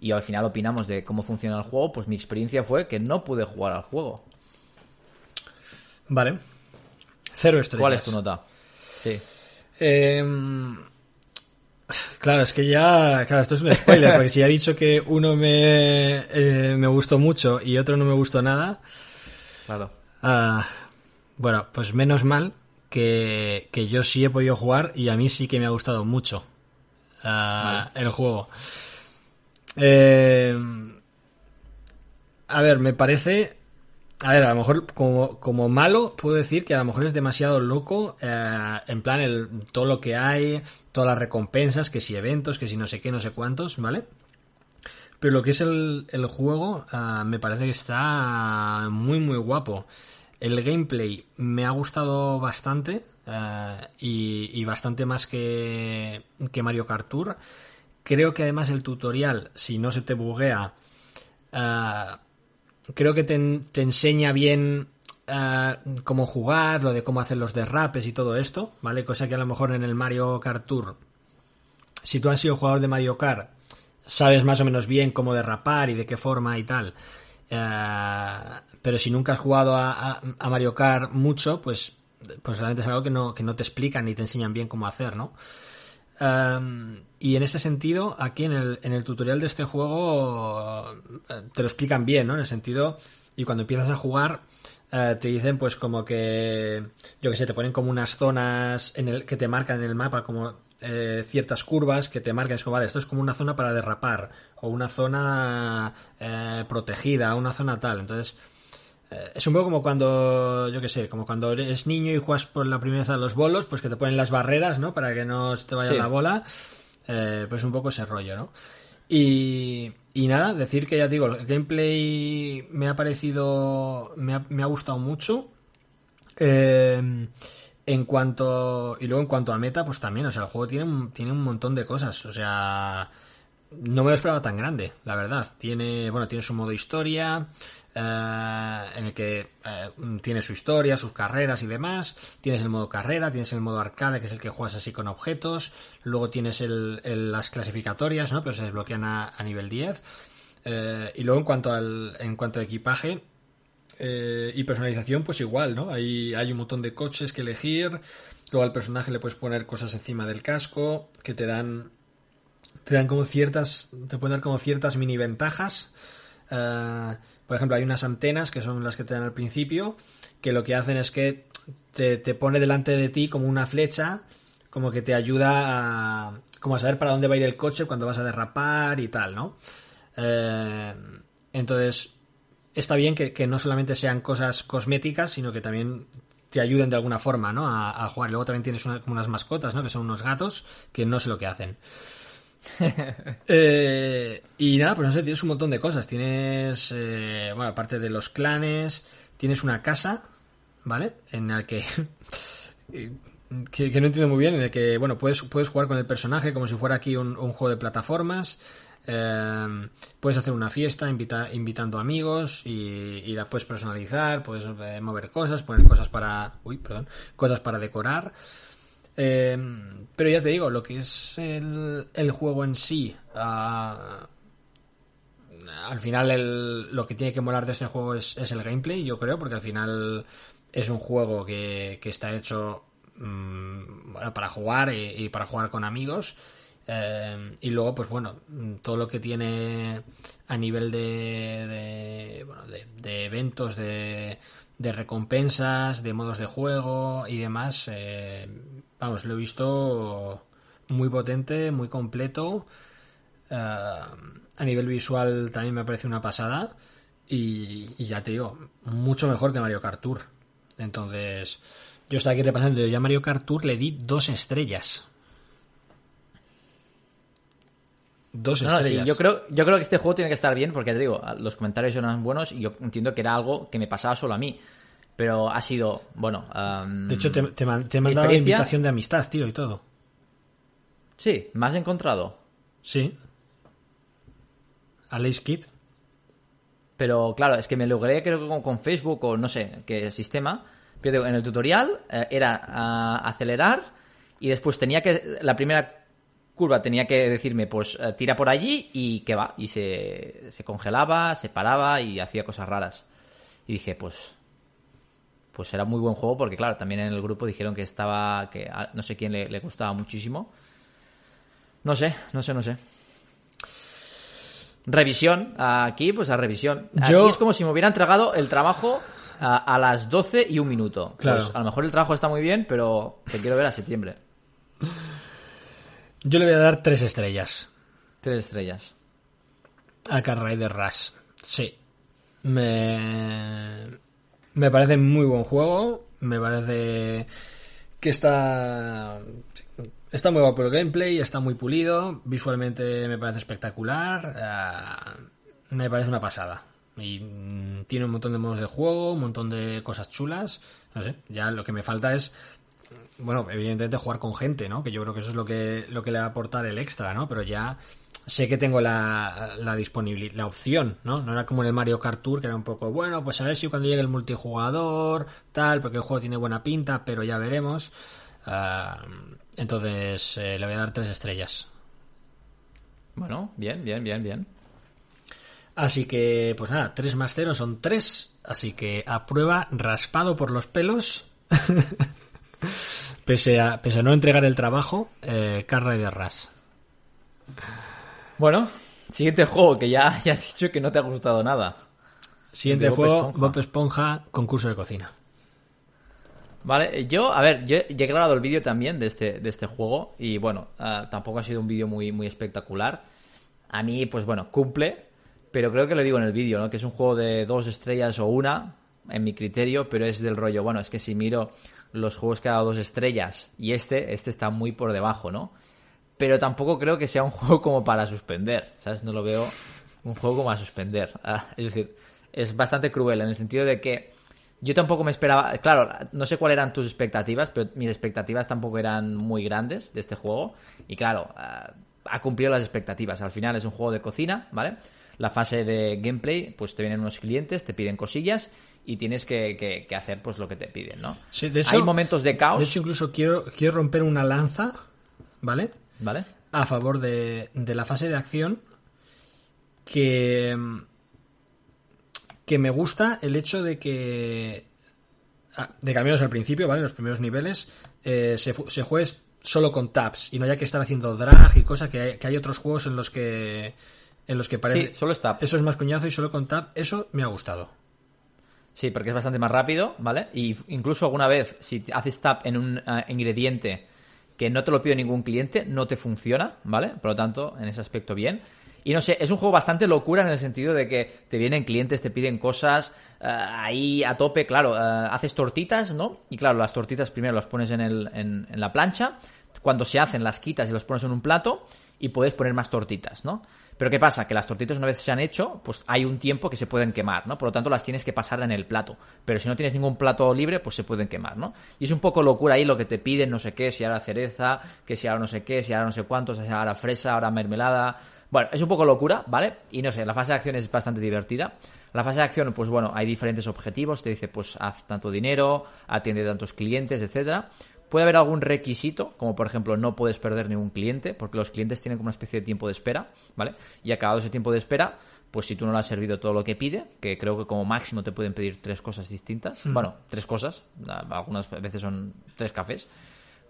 y al final opinamos de cómo funciona el juego, pues mi experiencia fue que no pude jugar al juego. Vale. Cero estrellas. ¿Cuál es tu nota? Sí. Em, claro, es que ya. Claro, esto es un spoiler, porque si ya he dicho que uno me, eh, me gustó mucho y otro no me gustó nada. Claro. ah, bueno, pues menos mal que, que yo sí he podido jugar y a mí sí que me ha gustado mucho ah, el juego. Em, a ver, me parece. A ver, a lo mejor como, como malo puedo decir que a lo mejor es demasiado loco, eh, en plan el, todo lo que hay, todas las recompensas, que si eventos, que si no sé qué, no sé cuántos, ¿vale? Pero lo que es el, el juego ah, me parece que está muy muy guapo. El gameplay me ha gustado bastante eh, y, bastante más que, que Mario Kart Tour. Creo que además el tutorial, si no se te buguea, ah, creo que te, en- te enseña bien ah, cómo jugar, lo de cómo hacer los derrapes y todo esto, ¿vale? Cosa que a lo mejor en el Mario Kart Tour, si tú has sido jugador de Mario Kart sabes más o menos bien cómo derrapar y de qué forma y tal. Eh, pero si nunca has jugado a, Mario Kart mucho, pues, pues realmente es algo que no, que no te explican ni te enseñan bien cómo hacer, ¿no? Em, y en ese sentido, aquí en el, en el tutorial de este juego eh, te lo explican bien, ¿no? En el sentido, y cuando empiezas a jugar, eh, te dicen pues como que, yo que sé, te ponen como unas zonas en el, que te marcan en el mapa como eh, ciertas curvas que te marcan, es como, vale, esto es como una zona para derrapar, o una zona protegida, una zona tal. Entonces, eh, es un poco como cuando, yo qué sé, como cuando eres niño y juegas por la primera vez a los bolos, pues que te ponen las barreras, ¿no? Para que no se te vaya la bola. Eh, pues un poco ese rollo, ¿no? Y, y nada, decir que ya digo, el gameplay me ha parecido, me ha, me ha gustado mucho. Eh, en cuanto, y luego en cuanto a meta, pues también, o sea, el juego tiene, tiene un montón de cosas, o sea, no me lo esperaba tan grande, la verdad. Tiene, bueno, tiene su modo historia, eh, en el que eh, tiene su historia, sus carreras y demás. Tienes el modo carrera, tienes el modo arcade, que es el que juegas así con objetos. Luego tienes el, las clasificatorias, ¿no? Pero se desbloquean a, nivel 10. Eh, y luego en cuanto al en cuanto a equipaje y personalización, pues igual, ¿no? Hay, hay un montón de coches que elegir. Luego al personaje le puedes poner cosas encima del casco que te dan te dan como ciertas te pueden dar como ciertas mini ventajas eh, por ejemplo, hay unas antenas que son las que te dan al principio, que lo que hacen es que te, pone delante de ti como una flecha, como que te ayuda a, como a saber para dónde va a ir el coche cuando vas a derrapar y tal, ¿no? Eh, entonces, está bien que, no solamente sean cosas cosméticas, sino que también te ayuden de alguna forma, ¿no? A, jugar. Luego también tienes como unas mascotas, ¿no? Que son unos gatos que no sé lo que hacen. Eh, y nada, pues no sé, tienes un montón de cosas. Tienes, eh, bueno, aparte de los clanes, tienes una casa, ¿vale? En la que, que, no entiendo muy bien, en el que, bueno, puedes, puedes jugar con el personaje como si fuera aquí un, juego de plataformas. Eh, puedes hacer una fiesta invitando amigos y, y, la puedes personalizar, puedes mover cosas, poner cosas para, uy, perdón, cosas para decorar. Eh, pero ya te digo, lo que es el, el juego en sí, ah, al final lo que tiene que molar de este juego es, el gameplay, yo creo, porque al final es un juego que, está hecho mm, para jugar y, para jugar con amigos. Eh, y luego, pues bueno, todo lo que tiene a nivel de, de, eventos, de, de recompensas, de modos de juego y demás, eh, Vamos, lo he visto muy potente, muy completo. Eh, a nivel visual también me parece una pasada. Y, ya te digo, mucho mejor que Mario Kart Tour. Entonces, yo estaba aquí repasando. Yo a Mario Kart Tour le di dos estrellas. Dos estrellas. yo, creo, yo creo que este juego tiene que estar bien porque te digo, los comentarios eran buenos y yo entiendo que era algo que me pasaba solo a mí. Pero ha sido, bueno. de hecho, te, te, he mandado invitación de amistad, tío, y todo. Sí, ¿me has encontrado? Sí. A Kid. Pero claro, es que me logré, creo que con, Facebook o no sé qué sistema. Pero en el tutorial eh, era ah, acelerar y después tenía que. La primera curva tenía que decirme, pues eh, tira por allí y que va. Y se, se congelaba, se paraba y hacía cosas raras. Y dije, pues pues era muy buen juego porque, claro, también en el grupo dijeron que estaba, que no sé quién le, gustaba muchísimo. No sé, no sé, no sé. Revisión, aquí pues a revisión. Aquí es como si me hubieran tragado el trabajo a, las 12 y un minuto. Pues, claro. a lo mejor el trabajo está muy bien, pero te quiero ver a septiembre. Yo le voy a dar tres estrellas. Tres estrellas. A Car Rider Rush. Sí. Me, me parece muy buen juego. Me parece que está. Está muy guapo el gameplay, está muy pulido. Visualmente me parece espectacular. Ah, me parece una pasada. Y mm, tiene un montón de modos de juego, un montón de cosas chulas. No sé, ya lo que me falta es bueno, evidentemente jugar con gente, ¿no? Que yo creo que eso es lo que, lo que le va a aportar el extra, ¿no? Pero ya sé que tengo la, la disponibilidad, la opción, ¿no? No era como en el Mario Kart Tour, que era un poco, bueno, pues a ver si cuando llegue el multijugador, tal, porque el juego tiene buena pinta, pero ya veremos. Ah, entonces, eh, le voy a dar tres estrellas. Bueno, bien, bien, bien, bien. Así que, pues nada, 3 más 0 son 3. Así que a prueba, raspado por los pelos. pese, a, pese a no entregar el trabajo, eh, Carra y de Ras. Bueno, siguiente juego que ya, ya has dicho que no te ha gustado nada. Siguiente juego, Bob Esponja, concurso de cocina. Vale, yo, a ver, yo, he grabado el vídeo también de este, de este juego y bueno, uh, tampoco ha sido un vídeo muy, muy espectacular. A mí, pues bueno, cumple, pero creo que lo digo en el vídeo, ¿no? Que es un juego de dos estrellas o una, en mi criterio, pero es del rollo, bueno, es que si miro los juegos que ha dado dos estrellas y este, este está muy por debajo, ¿no? Pero tampoco creo que sea un juego como para suspender, ¿sabes? No lo veo un juego como a suspender. Ah, es decir, es bastante cruel en el sentido de que yo tampoco me esperaba, claro, no sé cuáles eran tus expectativas, pero mis expectativas tampoco eran muy grandes de este juego. Y claro, uh, ha cumplido las expectativas. Al final es un juego de cocina, ¿vale? La fase de gameplay, pues te vienen unos clientes, te piden cosillas y tienes que, que, que hacer pues lo que te piden, ¿no? Sí, de hecho, Hay momentos de caos. De hecho, incluso quiero, quiero romper una lanza, ¿vale? ¿Vale? A favor de, de la fase de acción que que me gusta el hecho de que ah, de que al menos al principio, ¿vale? En los primeros niveles eh, se, se, juegue solo con tabs y no haya que estar haciendo drag y cosas que hay, que hay otros juegos en los que en los que parece sí, solo es eso es más coñazo y solo con tab eso me ha gustado sí porque es bastante más rápido vale y incluso alguna vez si haces tab en un uh, ingrediente que no te lo pide ningún cliente no te funciona vale por lo tanto en ese aspecto bien y no sé, es un juego bastante locura en el sentido de que te vienen clientes, te piden cosas uh, ahí a tope, claro, uh, haces tortitas, ¿no? Y claro, las tortitas primero las pones en, el, en, en, la plancha, cuando se hacen las quitas y las pones en un plato y puedes poner más tortitas, ¿no? Pero ¿qué pasa? Que las tortitas una vez se han hecho, pues hay un tiempo que se pueden quemar, ¿no? Por lo tanto las tienes que pasar en el plato. Pero si no tienes ningún plato libre, pues se pueden quemar, ¿no? Y es un poco locura ahí lo que te piden, no sé qué, si ahora cereza, que si ahora no sé qué, si ahora no sé cuántos, si ahora fresa, ahora mermelada, bueno, es un poco locura, ¿vale? Y no sé, la fase de acción es bastante divertida. La fase de acción, pues bueno, hay diferentes objetivos. Te dice, pues haz tanto dinero, atiende tantos clientes, etcétera. Puede haber algún requisito, como por ejemplo no puedes perder ningún cliente, porque los clientes tienen como una especie de tiempo de espera, ¿vale? Y acabado ese tiempo de espera, pues si tú no le has servido todo lo que pide, que creo que como máximo te pueden pedir tres cosas distintas, mm. bueno, tres cosas, algunas veces son tres cafés,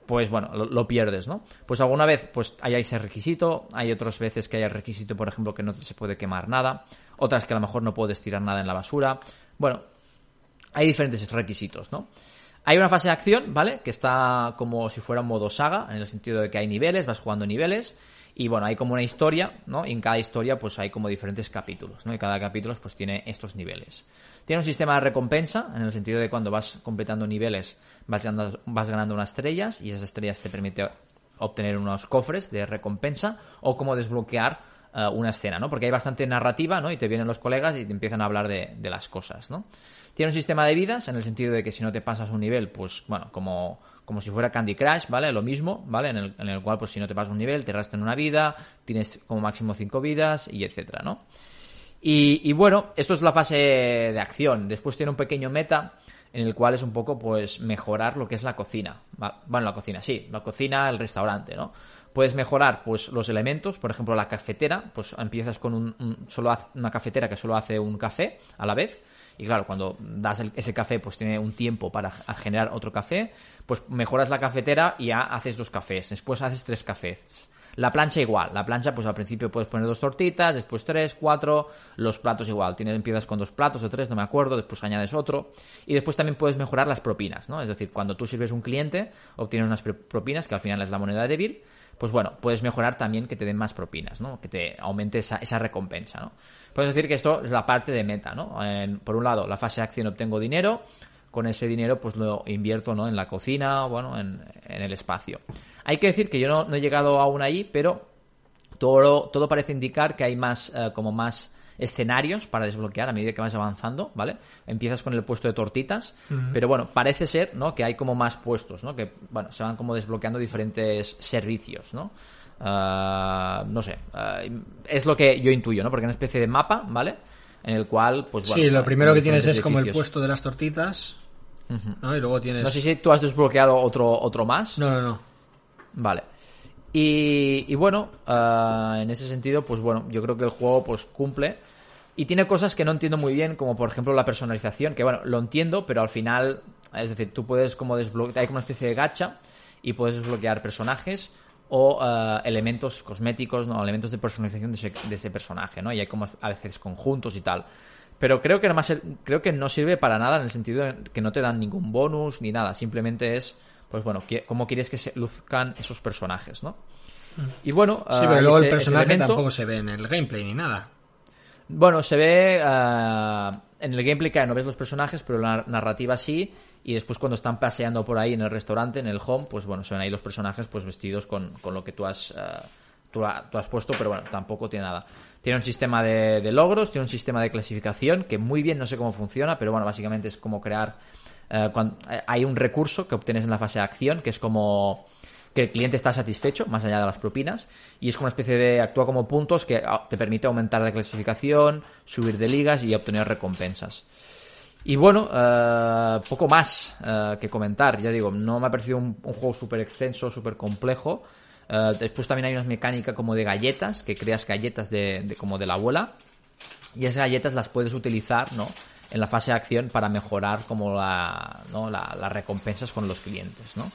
pues bueno, lo, lo, pierdes, ¿no? Pues alguna vez pues hay ese requisito, hay otras veces que hay el requisito, por ejemplo, que no se puede quemar nada, otras que a lo mejor no puedes tirar nada en la basura. Bueno, hay diferentes requisitos, ¿no? Hay una fase de acción, ¿vale? Que está como si fuera un modo saga, en el sentido de que hay niveles, vas jugando niveles, y bueno, hay como una historia, ¿no? Y en cada historia pues hay como diferentes capítulos, ¿no? Y cada capítulo pues tiene estos niveles. Tiene un sistema de recompensa, en el sentido de cuando vas completando niveles vas ganando, unas estrellas y esas estrellas te permiten obtener unos cofres de recompensa o como desbloquear uh, una escena, ¿no? Porque hay bastante narrativa, ¿no? Y te vienen los colegas y te empiezan a hablar de las cosas, ¿no? Tiene un sistema de vidas, en el sentido de que si no te pasas un nivel, pues, bueno, como, como si fuera Candy Crush, ¿vale? Lo mismo, ¿vale? En el, en el cual, pues, si no te pasas un nivel, te restan una vida, tienes como máximo cinco vidas y etcétera, ¿no? Y, bueno, esto es la fase de acción. Después tiene un pequeño meta en el cual es un poco, pues, mejorar lo que es la cocina. Bueno, la cocina, sí, la cocina, el restaurante, ¿no? Puedes mejorar, pues, los elementos, por ejemplo, la cafetera, pues empiezas con un, solo una cafetera que solo hace un café a la vez. Y claro, cuando das ese café, pues tiene un tiempo para generar otro café, pues mejoras la cafetera y ya haces dos cafés. Después haces tres cafés. La plancha igual, la plancha pues al principio puedes poner dos tortitas, después tres, cuatro, los platos igual, tienes, empiezas con dos platos o tres, no me acuerdo, después añades otro y después también puedes mejorar las propinas, ¿no? Es decir, cuando tú sirves un cliente, obtienes unas propinas que al final es la moneda débil, pues bueno, puedes mejorar también que te den más propinas, ¿no? Que te aumente esa, esa recompensa, ¿no? Puedes decir que esto es la parte de meta, ¿no? Por un lado, la fase de acción obtengo dinero, con ese dinero pues lo invierto ¿no? en la cocina, bueno, en, en el espacio. Hay que decir que yo no, no he llegado aún ahí, pero todo, todo parece indicar que hay más, uh, como más escenarios para desbloquear a medida que vas avanzando, ¿vale? Empiezas con el puesto de tortitas, uh -huh. pero bueno, parece ser, ¿no? Que hay como más puestos, ¿no? Que, bueno, se van como desbloqueando diferentes servicios, ¿no? Uh, no sé, uh, es lo que yo intuyo, ¿no? Porque es una especie de mapa, ¿vale? En el cual, pues bueno. Sí, lo primero que tienes es como el puesto de las tortitas, -huh. ¿no? Y luego tienes. No sé si tú has desbloqueado otro, otro más. No, no, no. Vale. Y, y bueno, ah, en ese sentido, pues bueno, yo creo que el juego pues cumple. Y tiene cosas que no entiendo muy bien, como por ejemplo la personalización, que bueno, lo entiendo, pero al final, es decir, tú puedes como desbloquear, hay como una especie de gacha y puedes desbloquear personajes o ah, elementos cosméticos, no, elementos de personalización de ese, de ese personaje, ¿no? Y hay como a veces conjuntos y tal. Pero creo que además creo que no sirve para nada en el sentido de que no te dan ningún bonus ni nada, simplemente es pues bueno, cómo quieres que se luzcan esos personajes, ¿no? Y bueno, sí, pero ah, luego el personaje tampoco se ve en el gameplay ni nada. Bueno, se ve ah, en el gameplay que no ves los personajes, pero la narrativa sí. Y después cuando están paseando por ahí en el restaurante, en el home, pues bueno, se ven ahí los personajes pues vestidos con, lo que tú has, ah, tú, has puesto, pero bueno, tampoco tiene nada. Tiene un sistema de, de, logros, tiene un sistema de clasificación que muy bien no sé cómo funciona, pero bueno, básicamente es como crear eh, eh, hay un recurso que obtienes en la fase de acción que es como que el cliente está satisfecho, más allá de las propinas, y es como una especie de, actúa como puntos que ah, te permite aumentar de clasificación, subir de ligas y obtener recompensas. Y bueno, eh, poco más que comentar, ya digo, no me ha parecido un, juego súper extenso, súper complejo. después también hay una mecánica como de galletas, que creas galletas de, como de la abuela, y esas galletas las puedes utilizar, ¿no? En la fase de acción para mejorar como la, ¿no? las recompensas con los clientes, ¿no?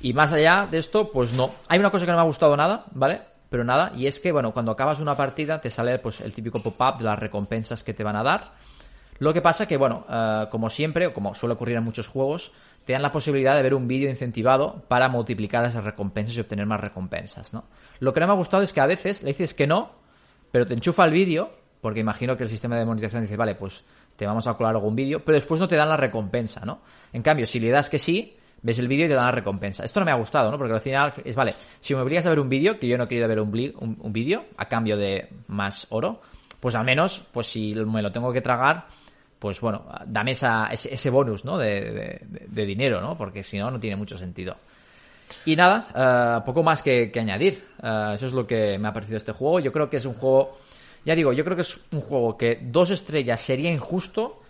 Y más allá de esto, pues no. Hay una cosa que no me ha gustado nada, ¿vale? Pero nada, y es que, bueno, cuando acabas una partida te sale pues el típico pop-up de las recompensas que te van a dar. Lo que pasa que, bueno, eh, como siempre, o como suele ocurrir en muchos juegos, te dan la posibilidad de ver un vídeo incentivado para multiplicar esas recompensas y obtener más recompensas, ¿no? Lo que no me ha gustado es que a veces le dices que no, pero te enchufa el vídeo, porque imagino que el sistema de monetización dice, vale, pues te vamos a colar algún vídeo, pero después no te dan la recompensa, ¿no? En cambio, si le das que sí, ves el vídeo y te dan la recompensa. Esto no me ha gustado, ¿no? Porque al final es, vale, si me obligas a ver un vídeo, que yo no quiero ver un, vídeo a cambio de más oro, pues al menos, pues si me lo tengo que tragar, pues bueno, dame esa, ese, bonus, ¿no? De, dinero, ¿no? Porque si no, no tiene mucho sentido. Y nada, eh, poco más que, añadir. Eh, eso es lo que me ha parecido este juego. Yo creo que es un juego ya digo, yo creo que es un juego que dos estrellas sería injusto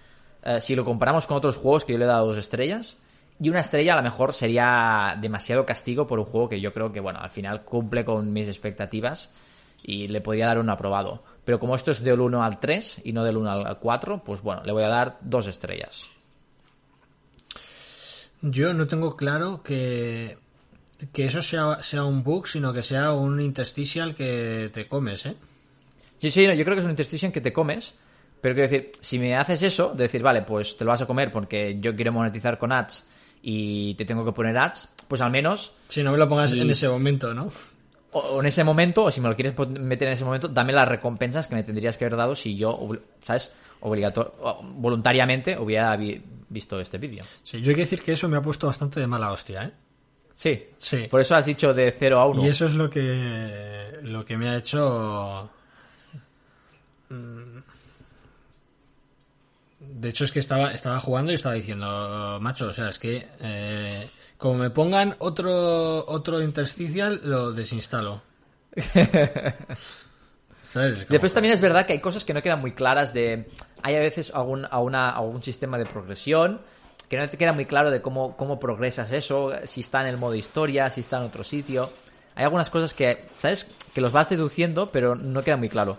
eh, si lo comparamos con otros juegos que yo le he dado dos estrellas. Y una estrella a lo mejor sería demasiado castigo por un juego que yo creo que, bueno, al final cumple con mis expectativas y le podría dar un aprobado. Pero como esto es del 1 al 3 y no del 1 al 4, pues bueno, le voy a dar dos estrellas. Yo no tengo claro que, que eso sea, sea un bug, sino que sea un interstitial que te comes, ¿eh? Sí, sí, yo creo que es un interstitial que te comes, pero quiero decir, si me haces eso, de decir, vale, pues te lo vas a comer porque yo quiero monetizar con ads y te tengo que poner ads, pues al menos... Si no me lo pongas en ese momento, ¿no? O, en ese momento, o si me lo quieres meter en ese momento, dame las recompensas que me tendrías que haber dado si yo, ¿sabes? Obligator voluntariamente hubiera visto este vídeo. Sí, yo hay que decir que eso me ha puesto bastante de mala hostia, ¿eh? Sí, sí. Por eso has dicho de 0 a 1. Y eso es lo que, lo que me ha hecho. De hecho, es que estaba, estaba jugando y estaba diciendo, macho, o sea, es que eh, como me pongan otro, otro intersticial, lo desinstalo. Después también es verdad que hay cosas que no quedan muy claras de... Hay a veces algún, algún sistema de progresión que no te queda muy claro de cómo, cómo progresas eso, si está en el modo historia, si está en otro sitio. Hay algunas cosas que, ¿sabes? Que los vas deduciendo, pero no queda muy claro.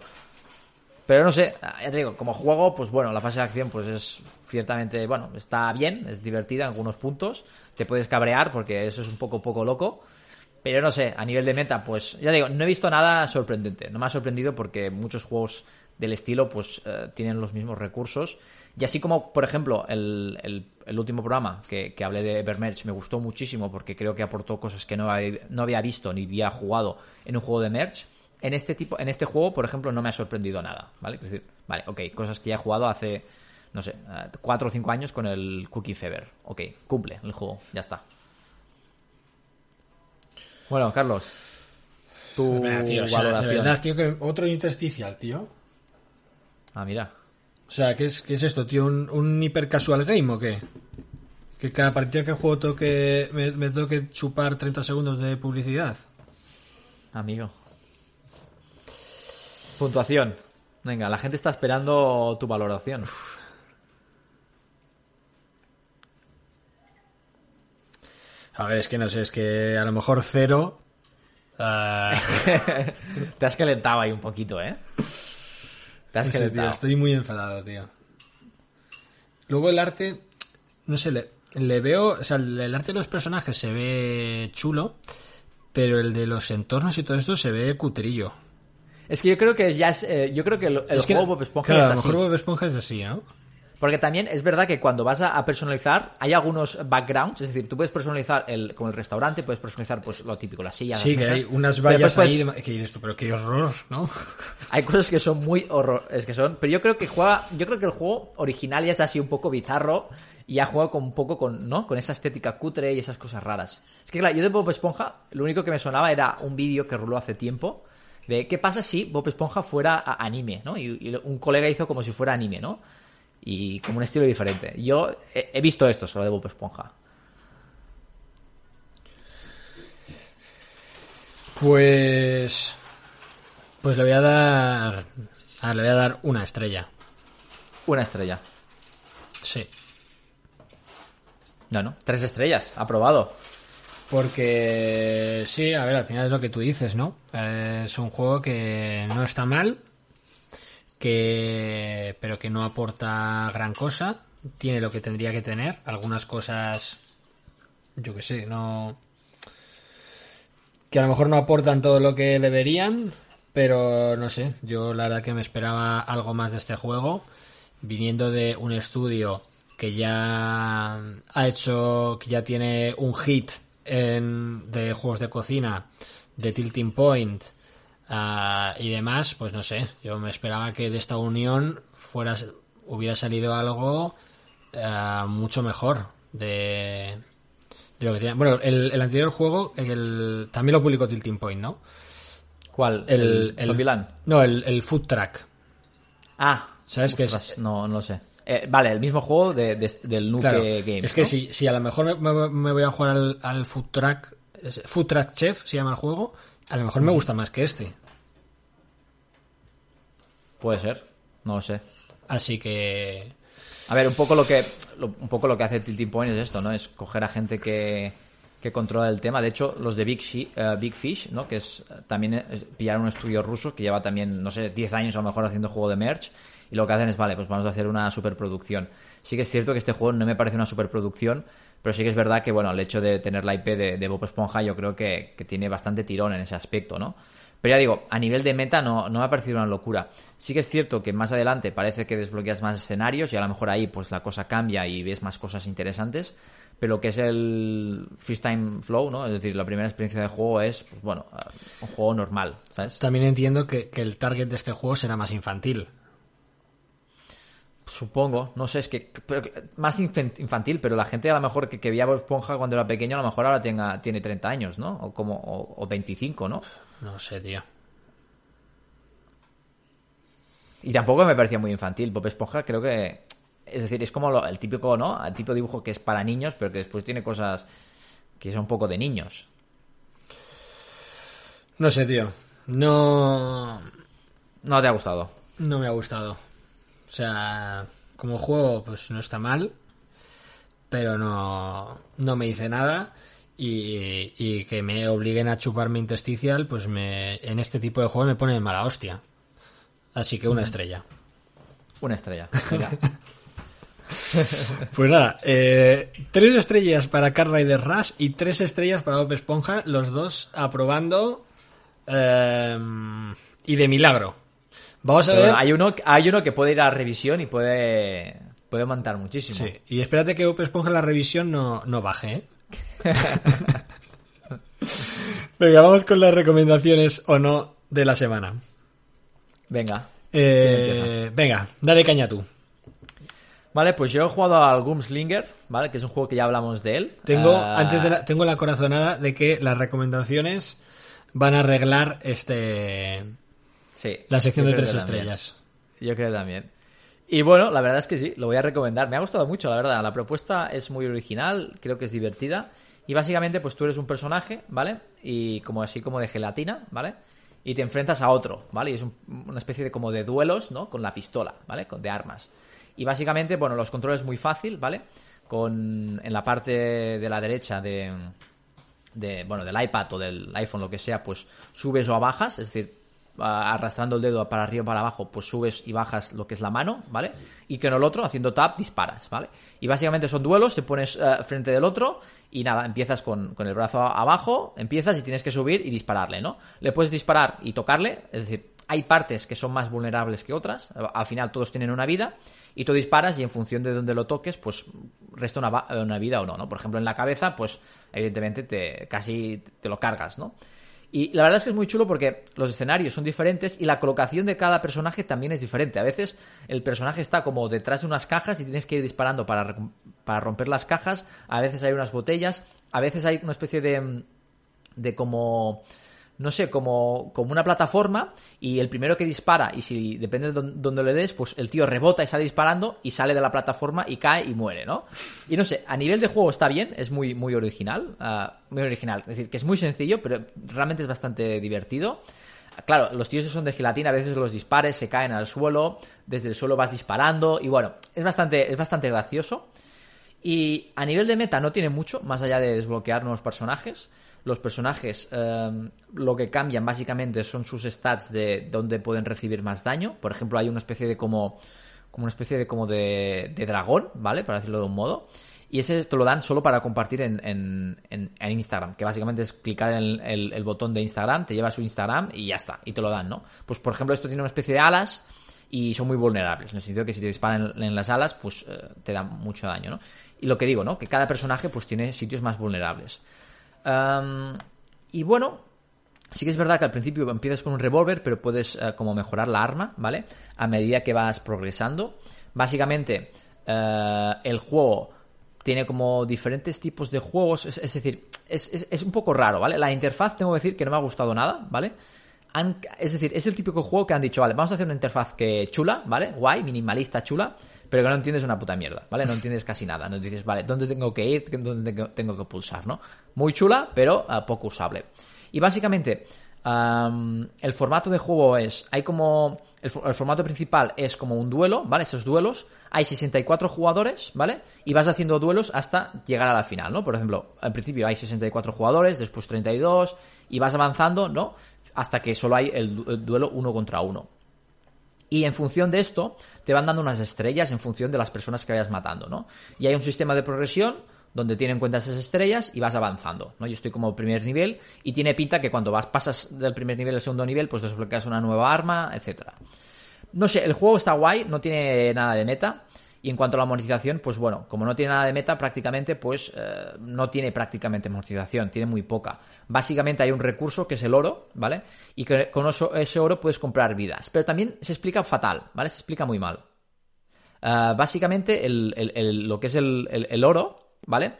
Pero no sé, ya te digo, como juego, pues bueno, la fase de acción pues es ciertamente, bueno, está bien, es divertida en algunos puntos. Te puedes cabrear porque eso es un poco poco loco. Pero no sé, a nivel de meta, pues ya digo, no he visto nada sorprendente. No me ha sorprendido porque muchos juegos del estilo pues eh, tienen los mismos recursos. Y así como, por ejemplo, el, el, último programa que, que, hablé de Evermerge me gustó muchísimo porque creo que aportó cosas que no, no había visto ni había jugado en un juego de Merge en este tipo, en este juego, por ejemplo, no me ha sorprendido nada, ¿vale? Es decir, vale, ok, cosas que ya he jugado hace, no sé, eh, cuatro o cinco años con el Cookie Fever. Ok, cumple el juego, ya está. Bueno, Carlos, tu valoración. tío, que otro intersticial, tío. Ah, mira. O sea, ¿qué es, es esto, tío? ¿Un, ¿Un, hiper casual game o qué? Que cada partida que juego toque, me, me tengo que chupar 30 segundos de publicidad. Amigo. Puntuación. Venga, la gente está esperando tu valoración. A ver, es que no sé, es que a lo mejor cero Ah, Te has calentado ahí un poquito, ¿eh? Te has no sé, tío, estoy muy enfadado, tío. Luego el arte, no sé, le, le veo, o sea, el, el arte de los personajes se ve chulo, pero el de los entornos y todo esto se ve cutrillo. Es que yo creo que ya es. eh, yo creo que el, el es que, juego Bob Esponja claro, es así. mejor Bob Esponja es así, ¿no? Porque también es verdad que cuando vas a, personalizar, hay algunos backgrounds, es decir, tú puedes personalizar el, como el restaurante, puedes personalizar pues lo típico, las sillas, Sí, las que mesas, hay unas vallas puedes- ahí, que dices tú, pero qué horror, ¿no? Hay cosas que son muy horror, es que son, pero yo creo que juega, yo creo que el juego original ya es así un poco bizarro y ya juega con un poco con, ¿no? Con esa estética cutre y esas cosas raras. Es que claro, yo de Bob Esponja, lo único que me sonaba era un vídeo que ruló hace tiempo de qué pasa si Bob Esponja fuera anime, ¿no? Y, y un colega hizo como si fuera anime, ¿no? Y como un estilo diferente. Yo he, he visto esto solo de Bob Esponja. Pues. Pues le voy a dar. ah, le voy a dar una estrella. Una estrella. Sí. No, no. Tres estrellas. Aprobado. Porque sí, a ver, al final es lo que tú dices, ¿no? Es un juego que no está mal, que pero que no aporta gran cosa, tiene lo que tendría que tener, algunas cosas, yo que sé, no que a lo mejor no aportan todo lo que deberían, pero no sé, yo la verdad que me esperaba algo más de este juego, viniendo de un estudio que ya ha hecho, que ya tiene un hit en, de juegos de cocina, de Tilting Point ah, y demás, pues no sé, yo me esperaba que de esta unión fuera, hubiera salido algo ah, mucho mejor de, de lo que tenía. Bueno, el, el anterior juego el, también lo publicó Tilting Point, ¿no? ¿Cuál? El, ¿El? No, el, el Food Track. Ah. ¿Sabes qué es? No, no lo sé. Eh, vale, el mismo juego de, de- del Nuke Claro, Games. es que ¿no? si, si a lo mejor me, me- me voy a jugar al, al Food Track, Food Track Chef se llama el juego, a lo mejor me gusta más que este. Puede ser. No lo sé. Así que A ver, un poco lo que lo- un poco lo que hace Tilting Point es esto, ¿no? Es coger a gente que, que controla el tema. De hecho, los de Big, eh, Big Fish, ¿no? Que es eh, también es pillar un estudio ruso que lleva también, no sé, 10 años a lo mejor haciendo juego de merch. Y lo que hacen es, vale, pues vamos a hacer una superproducción. Sí que es cierto que este juego no me parece una superproducción, pero sí que es verdad que, bueno, el hecho de tener la IP de, de Bob Esponja yo creo que, que tiene bastante tirón en ese aspecto, ¿no? Pero ya digo, a nivel de meta no, no me ha parecido una locura. Sí que es cierto que más adelante parece que desbloqueas más escenarios y a lo mejor ahí pues la cosa cambia y ves más cosas interesantes. Pero lo que es el Freestyle Flow, ¿no? Es decir, la primera experiencia de juego es, pues bueno, un juego normal, ¿sabes? también entiendo que, que el target de este juego será más infantil. Supongo, no sé, es que pero- más infan- infantil, pero la gente a lo mejor que, que veía Bob Esponja cuando era pequeño a lo mejor ahora tenga, tiene 30 años, ¿no? O como o, o 25, ¿no? No sé, tío. Y tampoco me parecía muy infantil. Bob Esponja creo que... Es decir, es como lo- el típico, ¿no? El tipo de dibujo que es para niños, pero que después tiene cosas que son un poco de niños. No sé, tío. No, No te ha gustado. no me ha gustado. O sea, como juego, pues no está mal, pero no, no me dice nada. Y, y que me obliguen a chuparme intersticial, pues me, en este tipo de juego me pone de mala hostia. Así que una estrella. Una estrella. Pues nada, eh, tres estrellas para Car Rider Rush y tres estrellas para Bob Esponja, los dos aprobando eh, y de milagro. Vamos a Pero ver. hay, uno, hay uno que puede ir a revisión y puede, puede montar muchísimo. Sí, y espérate que Bob Esponja la revisión no, no baje, ¿eh? Venga, vamos con las recomendaciones o no de la semana. Venga. Eh, venga, dale caña tú. Vale, pues yo he jugado al Gumslinger, ¿vale? Que es un juego que ya hablamos de él. Tengo, Ah, antes de la, tengo la corazonada de que las recomendaciones van a arreglar este sí, la sección de tres también. estrellas. Yo creo también. Y bueno, la verdad es que sí, lo voy a recomendar. Me ha gustado mucho, la verdad. La propuesta es muy original, creo que es divertida. Y básicamente, pues tú eres un personaje, ¿vale? Y como así como de gelatina, ¿vale? Y te enfrentas a otro, ¿vale? Y es un- una especie de como de duelos, ¿no? Con la pistola, ¿vale? Con, de armas. Y básicamente, bueno, los controles muy fácil, ¿vale? Con en la parte de la derecha de, de, bueno, del iPad o del iPhone, lo que sea, pues subes o bajas, es decir, arrastrando el dedo para arriba o para abajo, pues subes y bajas lo que es la mano, ¿vale? Y en el otro, haciendo tap, disparas, ¿vale? Y básicamente son duelos, te pones eh, frente del otro y nada, empiezas con, con el brazo abajo, empiezas y tienes que subir y dispararle, ¿no? Le puedes disparar y tocarle, es decir, hay partes que son más vulnerables que otras, al final todos tienen una vida y tú disparas y en función de dónde lo toques, pues resta una, una vida o no, ¿no? Por ejemplo, en la cabeza, pues evidentemente te casi te lo cargas, ¿no? Y la verdad es que es muy chulo porque los escenarios son diferentes y la colocación de cada personaje también es diferente. A veces el personaje está como detrás de unas cajas y tienes que ir disparando para, para romper las cajas. A veces hay unas botellas. A veces hay una especie de, de como no sé, como, como una plataforma y el primero que dispara y si depende de dónde le des, pues el tío rebota y sale disparando y sale de la plataforma y cae y muere, ¿no? Y no sé, a nivel de juego está bien, es muy, muy original, ah, muy original, es decir, que es muy sencillo, pero realmente es bastante divertido. Claro, los tíos son de gelatina, a veces los dispares se caen al suelo, desde el suelo vas disparando y bueno, es bastante, es bastante gracioso. Y a nivel de meta no tiene mucho, más allá de desbloquear nuevos personajes los personajes em, lo que cambian básicamente son sus stats de donde pueden recibir más daño. Por ejemplo, hay una especie de como, como una especie de como de, dragón, ¿vale? Para decirlo de un modo. Y ese te lo dan solo para compartir en, en, Instagram, que básicamente es clicar en el, botón de Instagram, te lleva a su Instagram y ya está, y te lo dan, ¿no? Pues por ejemplo, esto tiene una especie de alas y son muy vulnerables, en el sentido que si te disparan en, las alas, pues eh, te dan mucho daño, ¿no? Y lo que digo, ¿no? Que cada personaje pues tiene sitios más vulnerables y bueno, sí que es verdad que al principio empiezas con un revólver, pero puedes eh, como mejorar la arma, ¿vale? A medida que vas progresando. Básicamente, eh, el juego tiene como diferentes tipos de juegos, es, decir, es, es, un poco raro, ¿vale? La interfaz tengo que decir que no me ha gustado nada, ¿vale? Es decir, es el típico juego que han dicho, vale, vamos a hacer una interfaz que chula, ¿vale? Guay, minimalista, chula, pero que no entiendes una puta mierda, ¿vale? No entiendes casi nada. No dices, vale, ¿dónde tengo que ir? ¿Dónde tengo, que pulsar, ¿no? Muy chula, pero uh, poco usable. Y básicamente, el formato de juego es, hay como, el, formato principal es como un duelo, ¿vale? Esos duelos, hay 64 jugadores, ¿vale? Y vas haciendo duelos hasta llegar a la final, ¿no? Por ejemplo, al principio hay 64 jugadores, después 32, y vas avanzando, ¿no? Hasta que solo hay el, duelo uno contra uno. Y en función de esto, te van dando unas estrellas en función de las personas que vayas matando, ¿no? Y hay un sistema de progresión donde tiene en cuenta esas estrellas y vas avanzando, ¿no? Yo estoy como primer nivel y tiene pinta que cuando vas, pasas del primer nivel al segundo nivel, pues desbloqueas una nueva arma, etcétera. No sé, el juego está guay, no tiene nada de meta. Y en cuanto a la monetización, pues bueno, como no tiene nada de meta prácticamente, pues eh, no tiene prácticamente monetización, tiene muy poca. Básicamente hay un recurso que es el oro, ¿vale? Y con ese oro puedes comprar vidas. Pero también se explica fatal, ¿vale? Se explica muy mal. Eh, básicamente lo que es el, oro, ¿vale?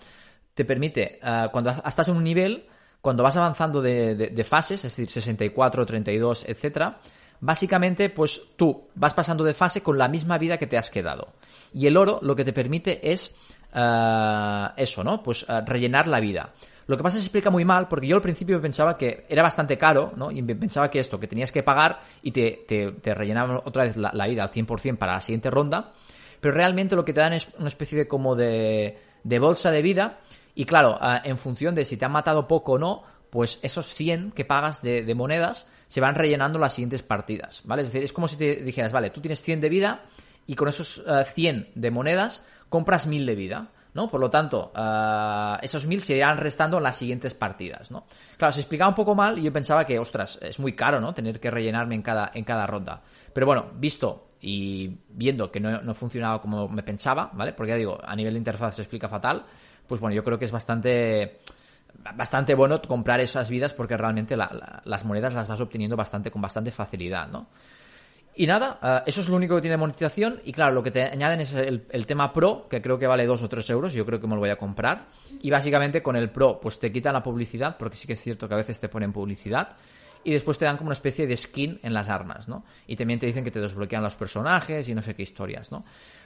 Te permite, eh, cuando estás en un nivel, cuando vas avanzando de, de fases, es decir, 64, 32, etcétera, Básicamente, pues tú vas pasando de fase con la misma vida que te has quedado. Y el oro lo que te permite es eh, eso, ¿no? Pues eh, rellenar la vida. Lo que pasa es que se explica muy mal, porque yo al principio pensaba que era bastante caro, ¿no? Y pensaba que esto, que tenías que pagar y te, te, rellenaban otra vez la, vida al 100% para la siguiente ronda. Pero realmente lo que te dan es una especie de como de, de bolsa de vida. Y claro, eh, en función de si te han matado poco o no, pues esos 100 que pagas de monedas se van rellenando las siguientes partidas, ¿vale? Es decir, es como si te dijeras, vale, tú tienes 100 de vida y con esos 100 eh, de monedas compras 1000 de vida. ¿no? Por lo tanto, eh, esos 1000 se irán restando en las siguientes partidas, ¿no? Claro, se explicaba un poco mal y yo pensaba que, ostras, es muy caro, ¿no? Tener que rellenarme en cada, en cada ronda. Pero bueno, visto y viendo que no, no funcionaba como me pensaba, ¿vale? Porque ya digo, a nivel de interfaz se explica fatal, pues bueno, yo creo que es bastante bastante bueno comprar esas vidas porque realmente las monedas las vas obteniendo bastante con bastante facilidad, ¿no? Y nada, eh, eso es lo único que tiene monetización. Y claro, lo que te añaden es el, tema Pro, que creo que vale 2 o 3 euros. Yo creo que me lo voy a comprar. Y básicamente con el Pro, pues te quitan la publicidad, porque sí que es cierto que a veces te ponen publicidad. Y después te dan como una especie de skin en las armas, ¿no? Y también te dicen que te desbloquean los personajes y no sé qué historias, ¿no?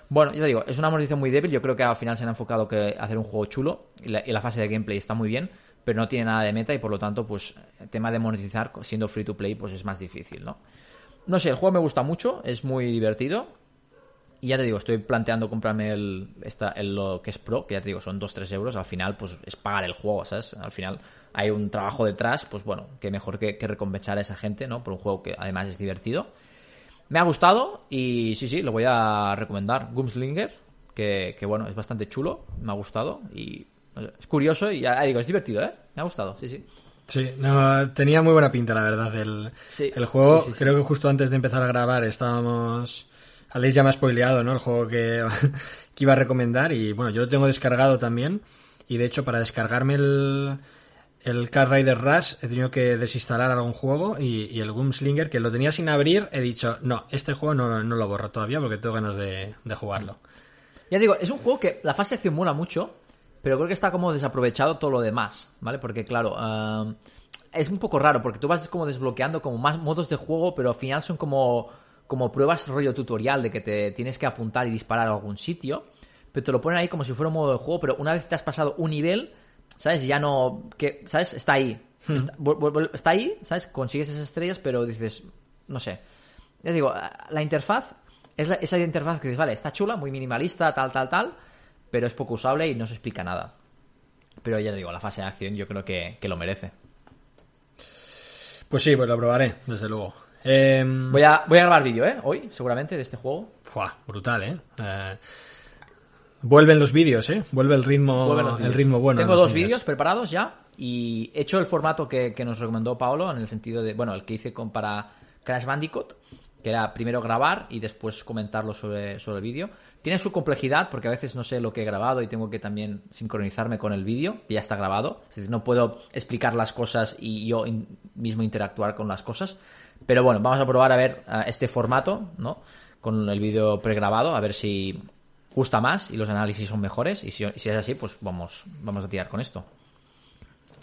Bueno, ya digo, es una monetización muy débil. Yo creo que al final se han enfocado que hacer un juego chulo y la, fase de gameplay está muy bien, pero no tiene nada de meta y por lo tanto, pues, el tema de monetizar siendo free to play, pues es más difícil, ¿no? No sé, el juego me gusta mucho, es muy divertido. Y ya te digo, estoy planteando comprarme el, el, lo que es Pro, que ya te digo, son 2-3 euros. Al final, pues es pagar el juego, ¿sabes? Al final hay un trabajo detrás, pues bueno, que mejor que, que recompensar a esa gente, ¿no? Por un juego que además es divertido. Me ha gustado y sí, sí, lo voy a recomendar. Gumslinger, que, que bueno, es bastante chulo, me ha gustado y es curioso y ya digo, es divertido, ¿eh? Me ha gustado, sí, sí. Sí, no, tenía muy buena pinta, la verdad, el, Sí, el juego. sí, sí, sí. Creo que justo antes de empezar a grabar estábamos... Aleix ya me ha spoileado, ¿no? El juego que, que iba a recomendar y bueno, yo lo tengo descargado también y de hecho para descargarme el, el Car Rider Rush he tenido que desinstalar algún juego y, y el Gumslinger que lo tenía sin abrir he dicho, no, este juego no, no lo borro todavía porque tengo ganas de, de jugarlo. Ya digo, es un juego que la fase de acción mola mucho, pero creo que está como desaprovechado todo lo demás, ¿vale? Porque claro, ah, es un poco raro, porque tú vas como desbloqueando como más modos de juego, pero al final son como, como pruebas rollo tutorial de que te tienes que apuntar y disparar a algún sitio, pero te lo ponen ahí como si fuera un modo de juego, pero una vez te has pasado un nivel, ¿sabes? Ya no, que, ¿sabes? Está ahí. Está, vol- está ahí, ¿sabes? Consigues esas estrellas, pero dices, no sé. Ya digo, la interfaz es la- esa interfaz que dices, vale, está chula, muy minimalista, tal, tal, tal, pero es poco usable y no se explica nada. Pero ya te digo, la fase de acción yo creo que, que lo merece. Pues sí, pues lo probaré, desde luego. Em, Voy a, voy a grabar vídeo, ¿eh? Hoy, seguramente, de este juego. Fua, brutal, ¿eh? Eh, Vuelven los vídeos, ¿eh? Vuelve el ritmo, el ritmo bueno. Tengo dos vídeos preparados ya y he hecho el formato que, que nos recomendó Paolo en el sentido de, bueno, el que hice con, para Crash Bandicoot, que era primero grabar y después comentarlo sobre, sobre el vídeo. Tiene su complejidad porque a veces no sé lo que he grabado y tengo que también sincronizarme con el vídeo, que ya está grabado. Es decir, no puedo explicar las cosas y yo in- mismo interactuar con las cosas. Pero bueno, vamos a probar a ver este formato, ¿no? Con el vídeo pregrabado, a ver si gusta más y los análisis son mejores. Y si, y si es así, pues vamos, vamos a tirar con esto.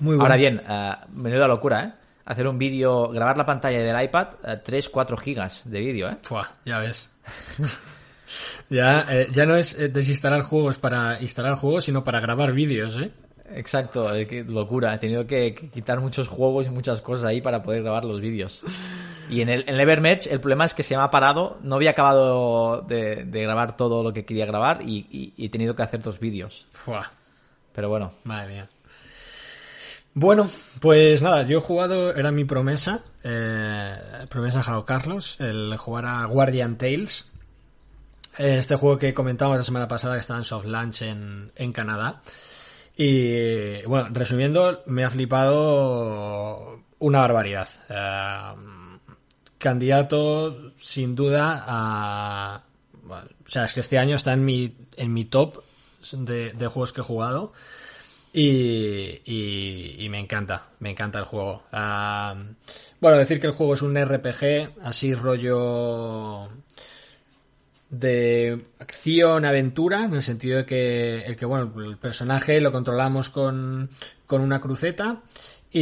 Muy bueno. Ahora bien, eh, menuda locura, ¿eh? Hacer un vídeo, grabar la pantalla del iPad, 3-4 gigas de vídeo, ¿eh? Fua, ya ves. ya, eh, ya no es eh, desinstalar juegos para instalar juegos, sino para grabar vídeos, ¿eh? Exacto, eh, qué locura. He tenido que, quitar muchos juegos y muchas cosas ahí para poder grabar los vídeos. Y en el, en el Evermerge el problema es que se me ha parado, no había acabado de, de grabar todo lo que quería grabar y, y- y he tenido que hacer dos vídeos. Fua, Pero bueno, madre mía. Bueno, pues nada, yo he jugado, era mi promesa, eh, promesa Jao Carlos, el jugar a Guardian Tales, este juego que comentamos la semana pasada que estaba en soft launch en, en Canadá. Y bueno, resumiendo, me ha flipado una barbaridad. Eh, candidato sin duda a... bueno, o sea, es que este año está en mi, en mi top de, de juegos que he jugado. Y, y- me encanta, me encanta el juego. Ah, bueno, decir que el juego es un RPG, así rollo de acción, aventura, en el sentido de que el que bueno, el personaje lo controlamos con, con una cruceta y,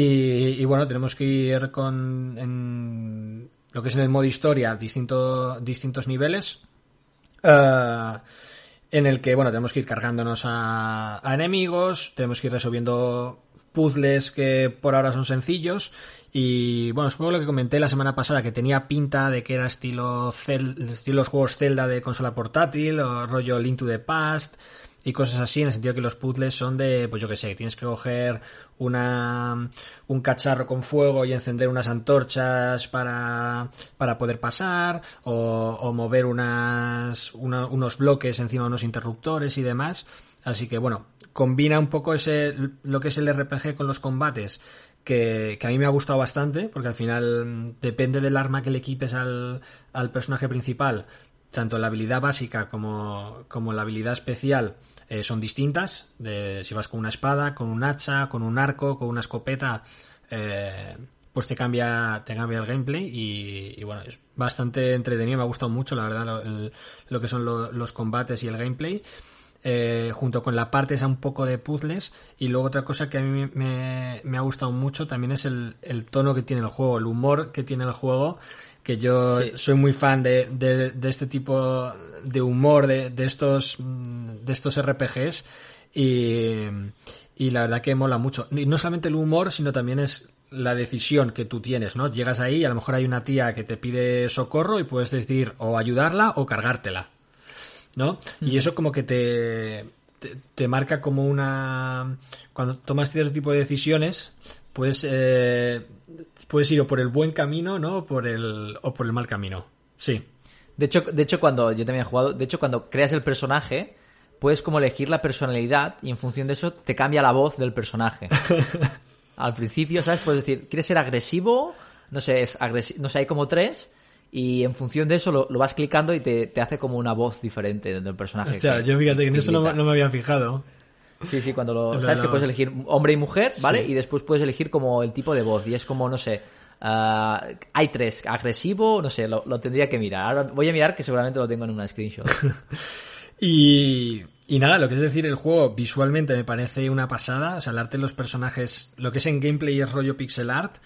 y, bueno, tenemos que ir con en lo que es en el modo historia, distinto, distintos niveles. eh, en el que, bueno, tenemos que ir cargándonos a, a enemigos, tenemos que ir resolviendo puzzles que por ahora son sencillos. Y bueno, supongo lo que comenté la semana pasada que tenía pinta de que era estilo, estilo los juegos Zelda de consola portátil o rollo Link to the Past y cosas así en el sentido que los puzzles son de, pues yo que sé, tienes que coger una, un cacharro con fuego y encender unas antorchas para, para poder pasar o, mover unas, una- unos bloques encima de unos interruptores y demás. Así que bueno, combina un poco ese, lo que es el RPG con los combates, que, que a mí me ha gustado bastante, porque al final mm, depende del arma que le equipes al, al personaje principal, tanto la habilidad básica como, como la habilidad especial eh, son distintas. De, si vas con una espada, con un hacha, con un arco, con una escopeta, eh, pues te cambia, te cambia el gameplay y, bueno, es bastante entretenido, me ha gustado mucho, la verdad, lo, el- lo que son lo- los combates y el gameplay. eh, junto con la parte esa un poco de puzzles y luego otra cosa que a mí me, ha gustado mucho también es el tono que tiene el juego, el humor que tiene el juego que yo Sí. soy muy fan de, de- de este tipo de humor de, de estos mm, de estos RPGs y, y la verdad que mola mucho y no solamente el humor sino también es la decisión que tú tienes, ¿no? Llegas ahí y a lo mejor hay una tía que te pide socorro y puedes decidir o ayudarla o cargártela. ¿no? Y eso como que te, te, te marca como una... Cuando tomas cierto tipo de decisiones, puedes, eh, puedes ir o por el buen camino, ¿no? O por el, o por el mal camino. Sí. De hecho, de hecho, cuando yo también he jugado, de hecho, cuando creas el personaje, puedes como elegir la personalidad y en función de eso te cambia la voz del personaje. Al principio, ¿sabes? Puedes decir, ¿quieres ser agresivo? No sé, es agresi- no sé, hay como tres y en función de eso lo, lo vas clicando y te, te hace como una voz diferente del personaje. Hostia, que- yo fíjate que en eso no, no me había fijado. Sí, sí, cuando lo... Sabes que puedes elegir hombre y mujer, ¿vale? Sí. Y después puedes elegir como el tipo de voz. Y es como, no sé... ah, hay tres, agresivo, no sé, lo, lo tendría que mirar. Ahora voy a mirar que seguramente lo tengo en una screenshot. Y, y nada, lo que es decir, el juego visualmente me parece una pasada. O sea, el arte de los personajes, lo que es en gameplay es rollo pixel art.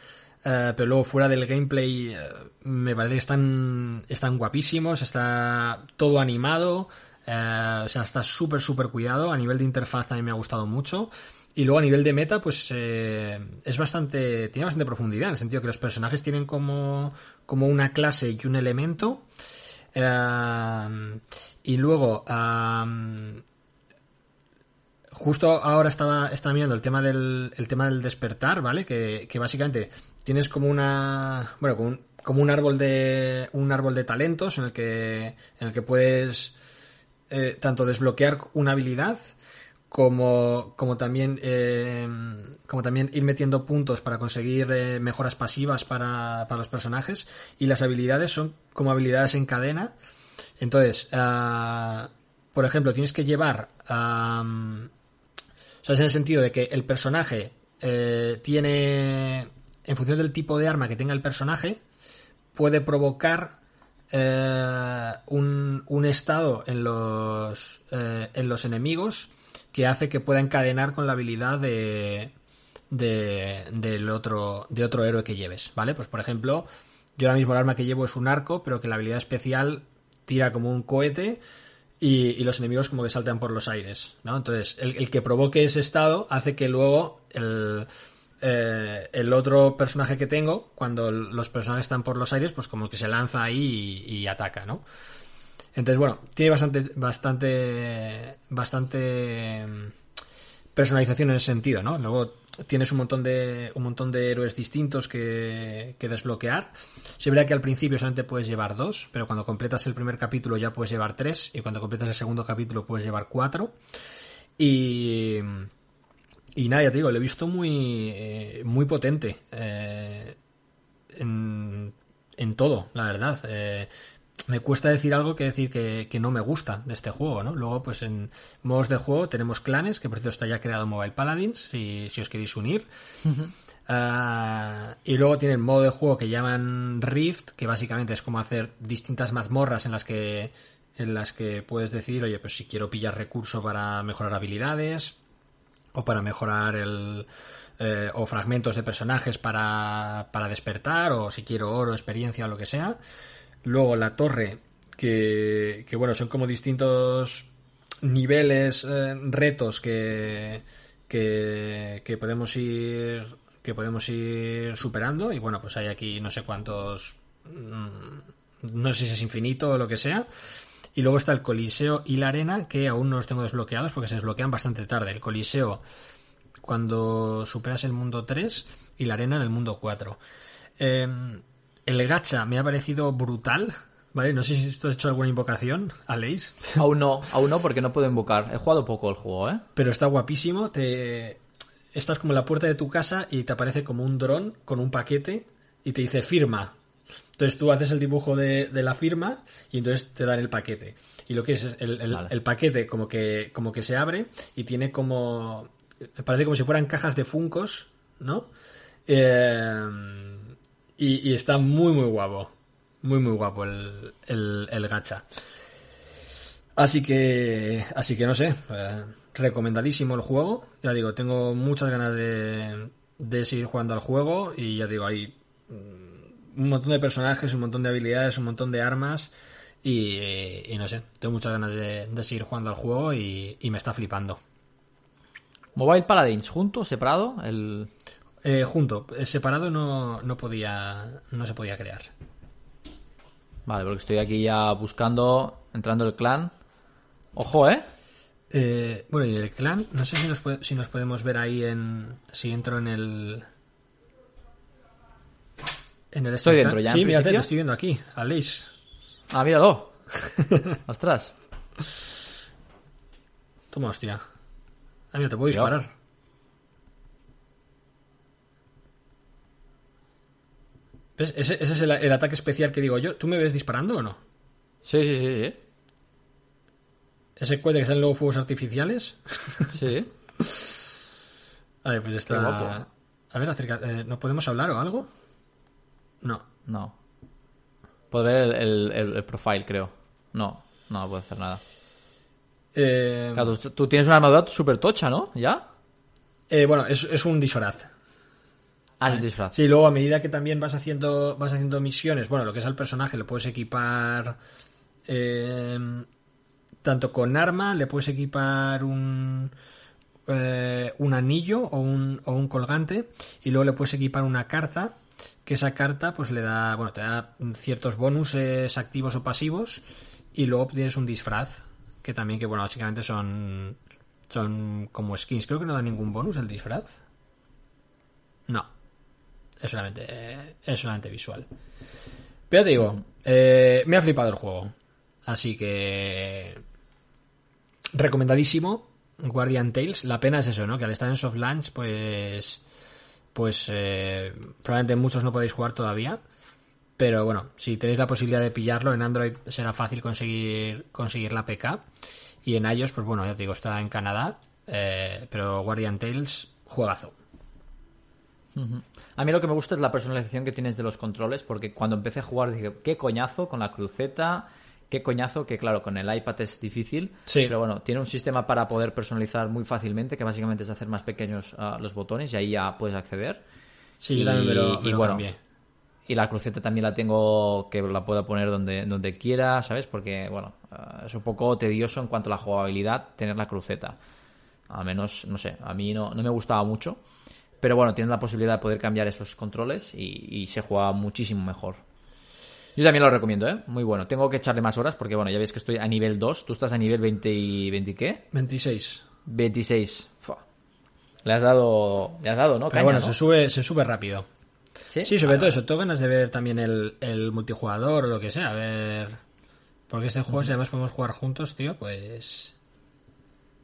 eh, pero luego fuera del gameplay eh, me parece que están, están guapísimos, está todo animado, eh, o sea, está súper, súper cuidado. A nivel de interfaz también me ha gustado mucho. Y luego a nivel de meta, pues eh, es bastante, tiene bastante profundidad, en el sentido que los personajes tienen como, como una clase y un elemento. Eh, y luego, justo ahora estaba, estaba mirando el tema del, el tema del despertar, ¿vale? Que, que básicamente tienes como una, bueno, como un, como un árbol de, un árbol de talentos en el que, en el que puedes eh, tanto desbloquear una habilidad como, como también eh, como también ir metiendo puntos para conseguir eh, mejoras pasivas para, para los personajes. Y las habilidades son como habilidades en cadena. Entonces ah, por ejemplo tienes que llevar es en el sentido de que el personaje eh, tiene en función del tipo de arma que tenga el personaje puede provocar eh, un, un estado en los, eh, en los enemigos que hace que pueda encadenar con la habilidad de, de, del otro, de otro héroe que lleves, ¿vale? Pues por ejemplo, yo ahora mismo el arma que llevo es un arco, pero que la habilidad especial tira como un cohete y, y los enemigos como que saltan por los aires, ¿no? Entonces, el, el que provoque ese estado hace que luego el, eh, el otro personaje que tengo, cuando los personajes están por los aires, pues como que se lanza ahí y, ataca, ¿no? Entonces, bueno, tiene bastante, bastante, bastante mm, personalización en ese sentido, ¿no? Luego tienes un montón de, un montón de héroes distintos que, que desbloquear. Sí, es verdad que al principio solamente puedes llevar dos, pero cuando completas el primer capítulo ya puedes llevar tres, y cuando completas el segundo capítulo puedes llevar cuatro. Y, y nada, ya te digo, lo he visto muy, eh, muy potente eh, en, en todo, la verdad. Eh, me cuesta decir algo que decir que, que no me gusta de este juego, ¿no? Luego, pues en modos de juego tenemos clanes, que por cierto está ya creado Mobile Paladins, si, si os queréis unir. Ah, y luego tienen modo de juego que llaman Rift, que básicamente es como hacer distintas mazmorras en las que en las que puedes decir, oye, pues si quiero pillar recurso para mejorar habilidades o para mejorar el eh, o fragmentos de personajes para, para despertar o si quiero oro, experiencia o lo que sea. Luego la torre que, que bueno, son como distintos niveles, eh, retos que, que, que podemos ir que podemos ir superando y bueno, pues hay aquí no sé cuántos mm, no sé si es infinito o lo que sea. Y luego está el Coliseo y la Arena, que aún no los tengo desbloqueados porque se desbloquean bastante tarde. El Coliseo cuando superas el mundo 3 y la Arena en el mundo 4. Eh, el gacha me ha parecido brutal. ¿Vale? No sé si tú has hecho alguna invocación, Aleix, aún no, aún no, porque no puedo invocar. He jugado poco el juego, ¿eh? pero está guapísimo. Te... Estás como en la puerta de tu casa y te aparece como un dron con un paquete y te dice firma. Entonces tú haces el dibujo de, de la firma y entonces te dan el paquete. Y lo que es el, el- Vale. el paquete como que, como que se abre y tiene como... Parece como si fueran cajas de funcos, ¿no? Eh, y, y está muy, muy guapo. Muy, muy guapo el, el, gacha. Así que, así que no sé, eh, recomendadísimo el juego. Ya digo, tengo muchas ganas de, de seguir jugando al juego y ya digo, hay mm, un montón de personajes, un montón de habilidades, un montón de armas y, y no sé, tengo muchas ganas de, de seguir jugando al juego y, y me está flipando. Mobile Paladins, junto, separado, el... Eh, junto, eh, separado no, no podía, no se podía crear. Vale, porque estoy aquí ya buscando, entrando el clan. Ojo, ¿eh? Eh, bueno, y el clan, no sé si nos, si nos podemos ver ahí en. Si entro en el. En el Estoy dentro ya, Sí, en mírate, te estoy viendo aquí, Aleix. Ah, míralo. Ostras. Toma, hostia. Ah, mira, te puedo disparar. ¿Ves? Ese, ese es el, el ataque especial que digo yo. ¿Tú me ves disparando o no? Sí, sí, sí, sí. Ese cohete que salen luego fuegos artificiales. Sí. A ver, pues está. Guapo. A ver, acerca. eh, ¿No podemos hablar o algo? No. No. Puedo ver el, el, el- el profile, creo. No, no, puedo hacer nada. Eh, Claro, tú, tú tienes una armadura súper tocha, ¿no? ¿Ya? eh, bueno, es, es un disfraz. Ah, es un disfraz. Sí, luego a medida que también vas haciendo, vas haciendo misiones, bueno, lo que es al personaje, le puedes equipar eh, tanto con arma, le puedes equipar un, eh, un anillo o un, o un colgante, y luego le puedes equipar una carta, que esa carta pues le da, bueno, te da ciertos bonuses activos o pasivos, y luego tienes un disfraz, que también, que bueno, básicamente son, son como skins. Creo que no da ningún bonus el disfraz. No. Es solamente, es solamente visual. Pero te digo, eh, me ha flipado el juego. Así que. Recomendadísimo. Guardian Tales. La pena es eso, ¿no? Que al estar en soft launch, pues. Pues. eh, probablemente muchos no podéis jugar todavía. Pero bueno, si tenéis la posibilidad de pillarlo, en Android será fácil conseguir, conseguir la PK. Y en iOS, pues bueno, ya te digo, está en Canadá. eh, pero Guardian Tales, juegazo. A mí lo que me gusta es la personalización que tienes de los controles, porque cuando empecé a jugar dije, qué coñazo con la cruceta, qué coñazo que claro, con el iPad es difícil, Sí. pero bueno, tiene un sistema para poder personalizar muy fácilmente, que básicamente es hacer más pequeños ah, los botones y ahí ya puedes acceder. Sí, yo también me lo, me y bueno, cambié. Y la cruceta también la tengo que la pueda poner donde, donde quiera, ¿sabes? Porque, bueno, ah, es un poco tedioso en cuanto a la jugabilidad tener la cruceta. Al menos, no sé, a mí no, no me gustaba mucho. Pero bueno, tienes la posibilidad de poder cambiar esos controles y, y se juega muchísimo mejor. Yo también lo recomiendo, ¿eh? Muy bueno. Tengo que echarle más horas porque, bueno, ya veis que estoy a nivel 2. ¿Tú estás a nivel 20 y 20 y qué? 26. 26. Fua. Le has dado, le has dado, ¿no? Pero Caña, bueno, ¿no? se sube, se sube rápido. Sí, Sí, sobre Ah, todo eso. Tengo ganas de ver también el, el multijugador o lo que sea. A ver. Porque este juego, si además podemos jugar juntos, tío, pues.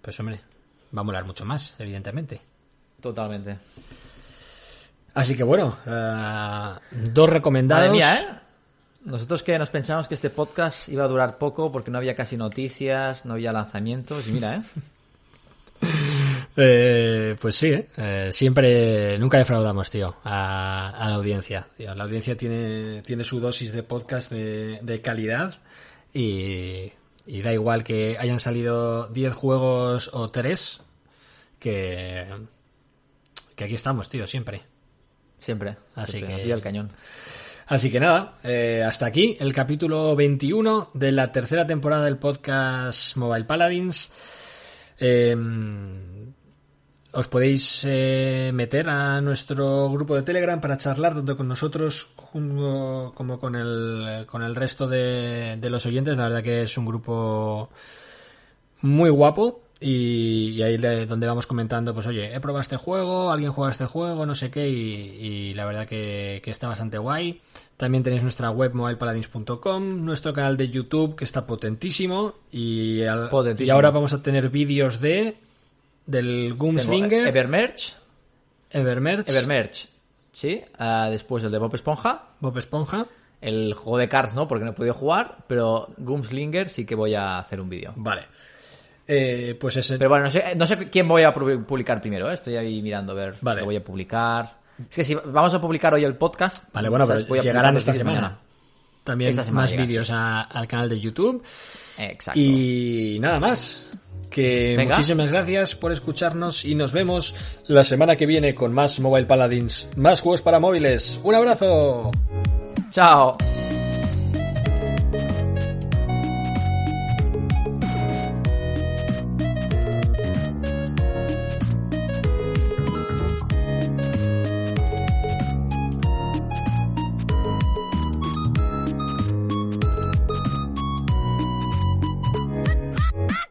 Pues hombre, va a molar mucho más, evidentemente. Totalmente. Así que bueno, eh, dos recomendados. Madre mía, ¿eh? Nosotros que nos pensamos que este podcast iba a durar poco porque no había casi noticias, no había lanzamientos, y mira, ¿eh? Eh, pues sí, ¿eh? Siempre, nunca defraudamos, tío, a, a la audiencia. tío. La audiencia tiene, tiene su dosis de podcast de, de calidad y, y da igual que hayan salido 10 juegos o 3, que, que aquí estamos, tío, siempre. Siempre. Así siempre, que- del cañón. Así que nada, eh, hasta aquí el capítulo 21 de la tercera temporada del podcast Mobile Paladins. Eh, os podéis eh, meter a nuestro grupo de Telegram para charlar tanto con nosotros como con el, con el resto de, de los oyentes. La verdad que es un grupo muy guapo y, y ahí le- donde vamos comentando, pues oye, he probado este juego, alguien juega este juego, no sé qué, y, y la verdad que, que está bastante guay. También tenéis nuestra web mobilepaladins.com, nuestro canal de YouTube que está potentísimo y, al- Potentísimo. y ahora vamos a tener vídeos de del Goomslinger, Evermerge. Evermerge, Evermerge. Sí. ah, después el de Bob Esponja. Bob Esponja. El juego de Cars no, porque no he podido jugar. Pero Goomslinger sí que voy a hacer un vídeo. Vale. Eh, pues ese... Pero bueno, no sé, no sé quién voy a pu- publicar primero, ¿eh? Estoy ahí mirando a ver Vale. si lo voy a publicar. Es que si vamos a publicar hoy el podcast. Vale, bueno, Voy a llegarán esta semana. También Esta semana más vídeos sí. al canal de YouTube. Exacto. Y nada más. Que Venga. muchísimas gracias por escucharnos y nos vemos la semana que viene con más Mobile Paladins, más juegos para móviles. Un abrazo. Chao.